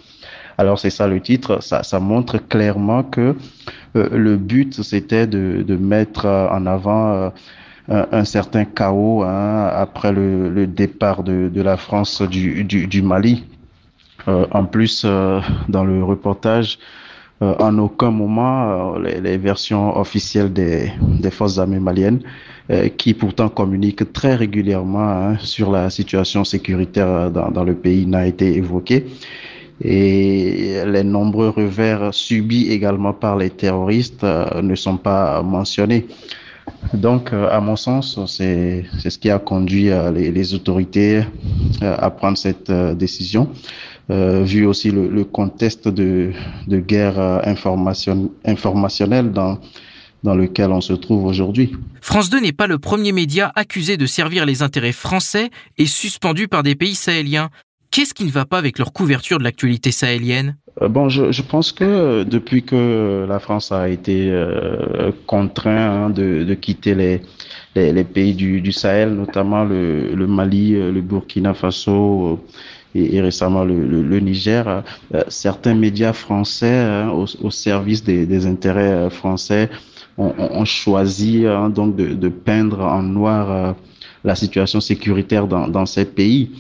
Speaker 10: Alors, c'est ça le titre. Ça, montre clairement que le but, c'était de, mettre en avant un, certain chaos hein, après le, départ de, la France du Mali. en plus, dans le reportage, euh, en aucun moment euh, les, versions officielles des, forces armées maliennes, euh, qui pourtant communiquent très régulièrement hein, sur la situation sécuritaire dans, le pays, n'a été évoquée. Et les nombreux revers subis également par les terroristes ne sont pas mentionnés. Donc, à mon sens, c'est ce qui a conduit les autorités à prendre cette décision. Euh, vu aussi le, le contexte de, de guerre euh, information, informationnelle dans, dans lequel on se trouve aujourd'hui.
Speaker 2: France 2 n'est pas le premier média accusé de servir les intérêts français et suspendu par des pays sahéliens. Qu'est-ce qui ne va pas avec leur couverture de l'actualité sahélienne?
Speaker 10: Euh, Bon, je, je, pense que depuis que la France a été euh, contrainte hein, de, de, quitter les, les, les pays du, du, Sahel, notamment le, le Mali, le Burkina Faso, et, récemment le, Niger, euh, certains médias français hein, au, service des, intérêts euh, français ont, choisi hein, donc de, peindre en noir euh, la situation sécuritaire dans, ces pays.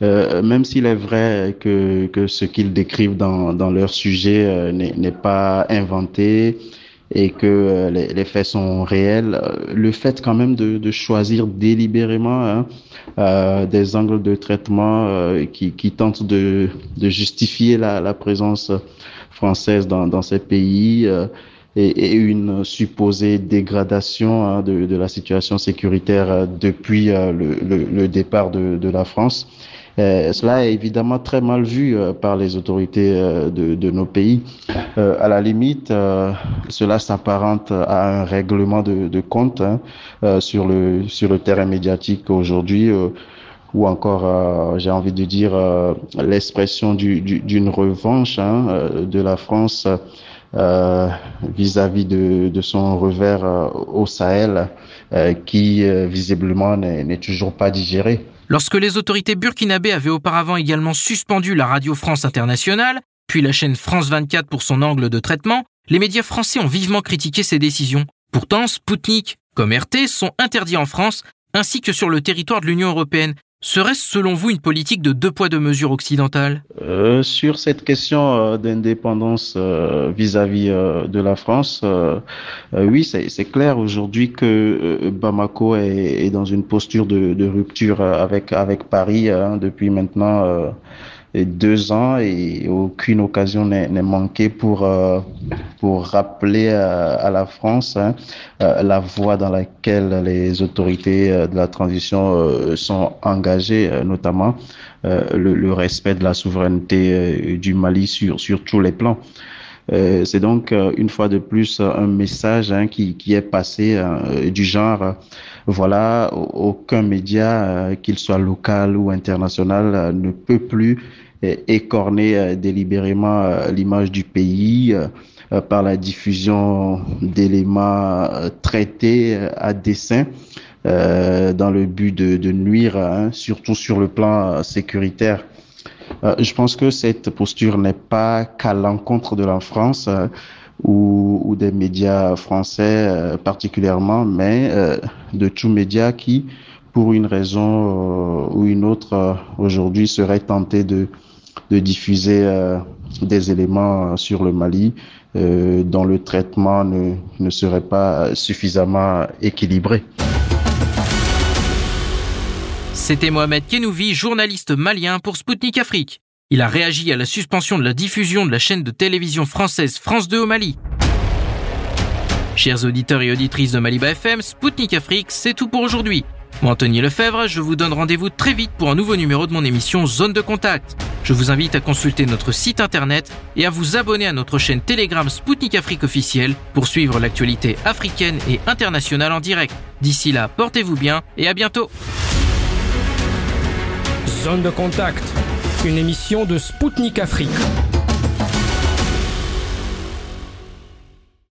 Speaker 10: Même s'il est vrai que, ce qu'ils décrivent dans, dans leur sujet n'est pas inventé et que euh, les, les, faits sont réels, le fait quand même de, de choisir délibérément hein, euh, des angles de traitement euh, qui, qui, tentent de, de justifier la, la, présence française dans, dans ces pays euh, et, et, une supposée dégradation hein, de, de, la situation sécuritaire euh, depuis le, le, le, départ de, de la France. Euh, cela est évidemment très mal vu euh, par les autorités euh, de, de, nos pays. à la limite, cela s'apparente à un règlement de, de compte hein, sur, le, sur le terrain médiatique aujourd'hui ou encore, j'ai envie de dire, l'expression d'une du, du, revanche hein, de la France vis-à-vis -vis de, de, son revers au Sahel, qui visiblement n'est toujours pas digéré.
Speaker 2: Lorsque les autorités burkinabées avaient auparavant également suspendu la radio France internationale, puis la chaîne France 24 pour son angle de traitement, les médias français ont vivement critiqué ces décisions. Pourtant, Spoutnik, comme RT, sont interdits en France ainsi que sur le territoire de l'Union européenne, Serait-ce selon vous une politique de deux poids deux mesures occidentales
Speaker 10: euh, Sur cette question euh, d'indépendance euh, vis-à-vis de la France, oui, c'est clair aujourd'hui que Bamako est, dans une posture de, rupture avec avec Paris hein, depuis maintenant deux ans et aucune occasion n'est manquée pour euh, pour rappeler à, à la France hein, euh, la voie dans laquelle les autorités euh, de la transition sont engagées, notamment le, le, respect de la souveraineté du Mali sur sur tous les plans. C'est donc une fois de plus un message hein, qui, qui est passé du genre voilà, aucun média, qu'il soit local ou international, ne peut plus écorner euh, délibérément euh, l'image du pays euh, par la diffusion d'éléments traités à dessein dans le but de, de nuire, hein, surtout sur le plan sécuritaire. je pense que cette posture n'est pas qu'à l'encontre de la France ou, ou, des médias français particulièrement, mais de tous médias qui, pour une raison ou une autre, aujourd'hui seraient tentés de de diffuser des éléments sur le Mali dont le traitement ne, ne serait pas suffisamment équilibré.
Speaker 2: C'était Mohamed Kenouvi, journaliste malien pour Spoutnik Afrique. Il a réagi à la suspension de la diffusion de la chaîne de télévision française France 2 au Mali. Chers auditeurs et auditrices de Maliba FM, Spoutnik Afrique, c'est tout pour aujourd'hui. Moi, Anthony Lefebvre, je vous donne rendez-vous très vite pour un nouveau numéro de mon émission Zone de Contact. Je vous invite à consulter notre site internet et à vous abonner à notre chaîne Telegram Spoutnik Afrique officielle pour suivre l'actualité africaine et internationale en direct. D'ici là, portez-vous bien et à bientôt.
Speaker 1: Zone de Contact, une émission de Spoutnik Afrique.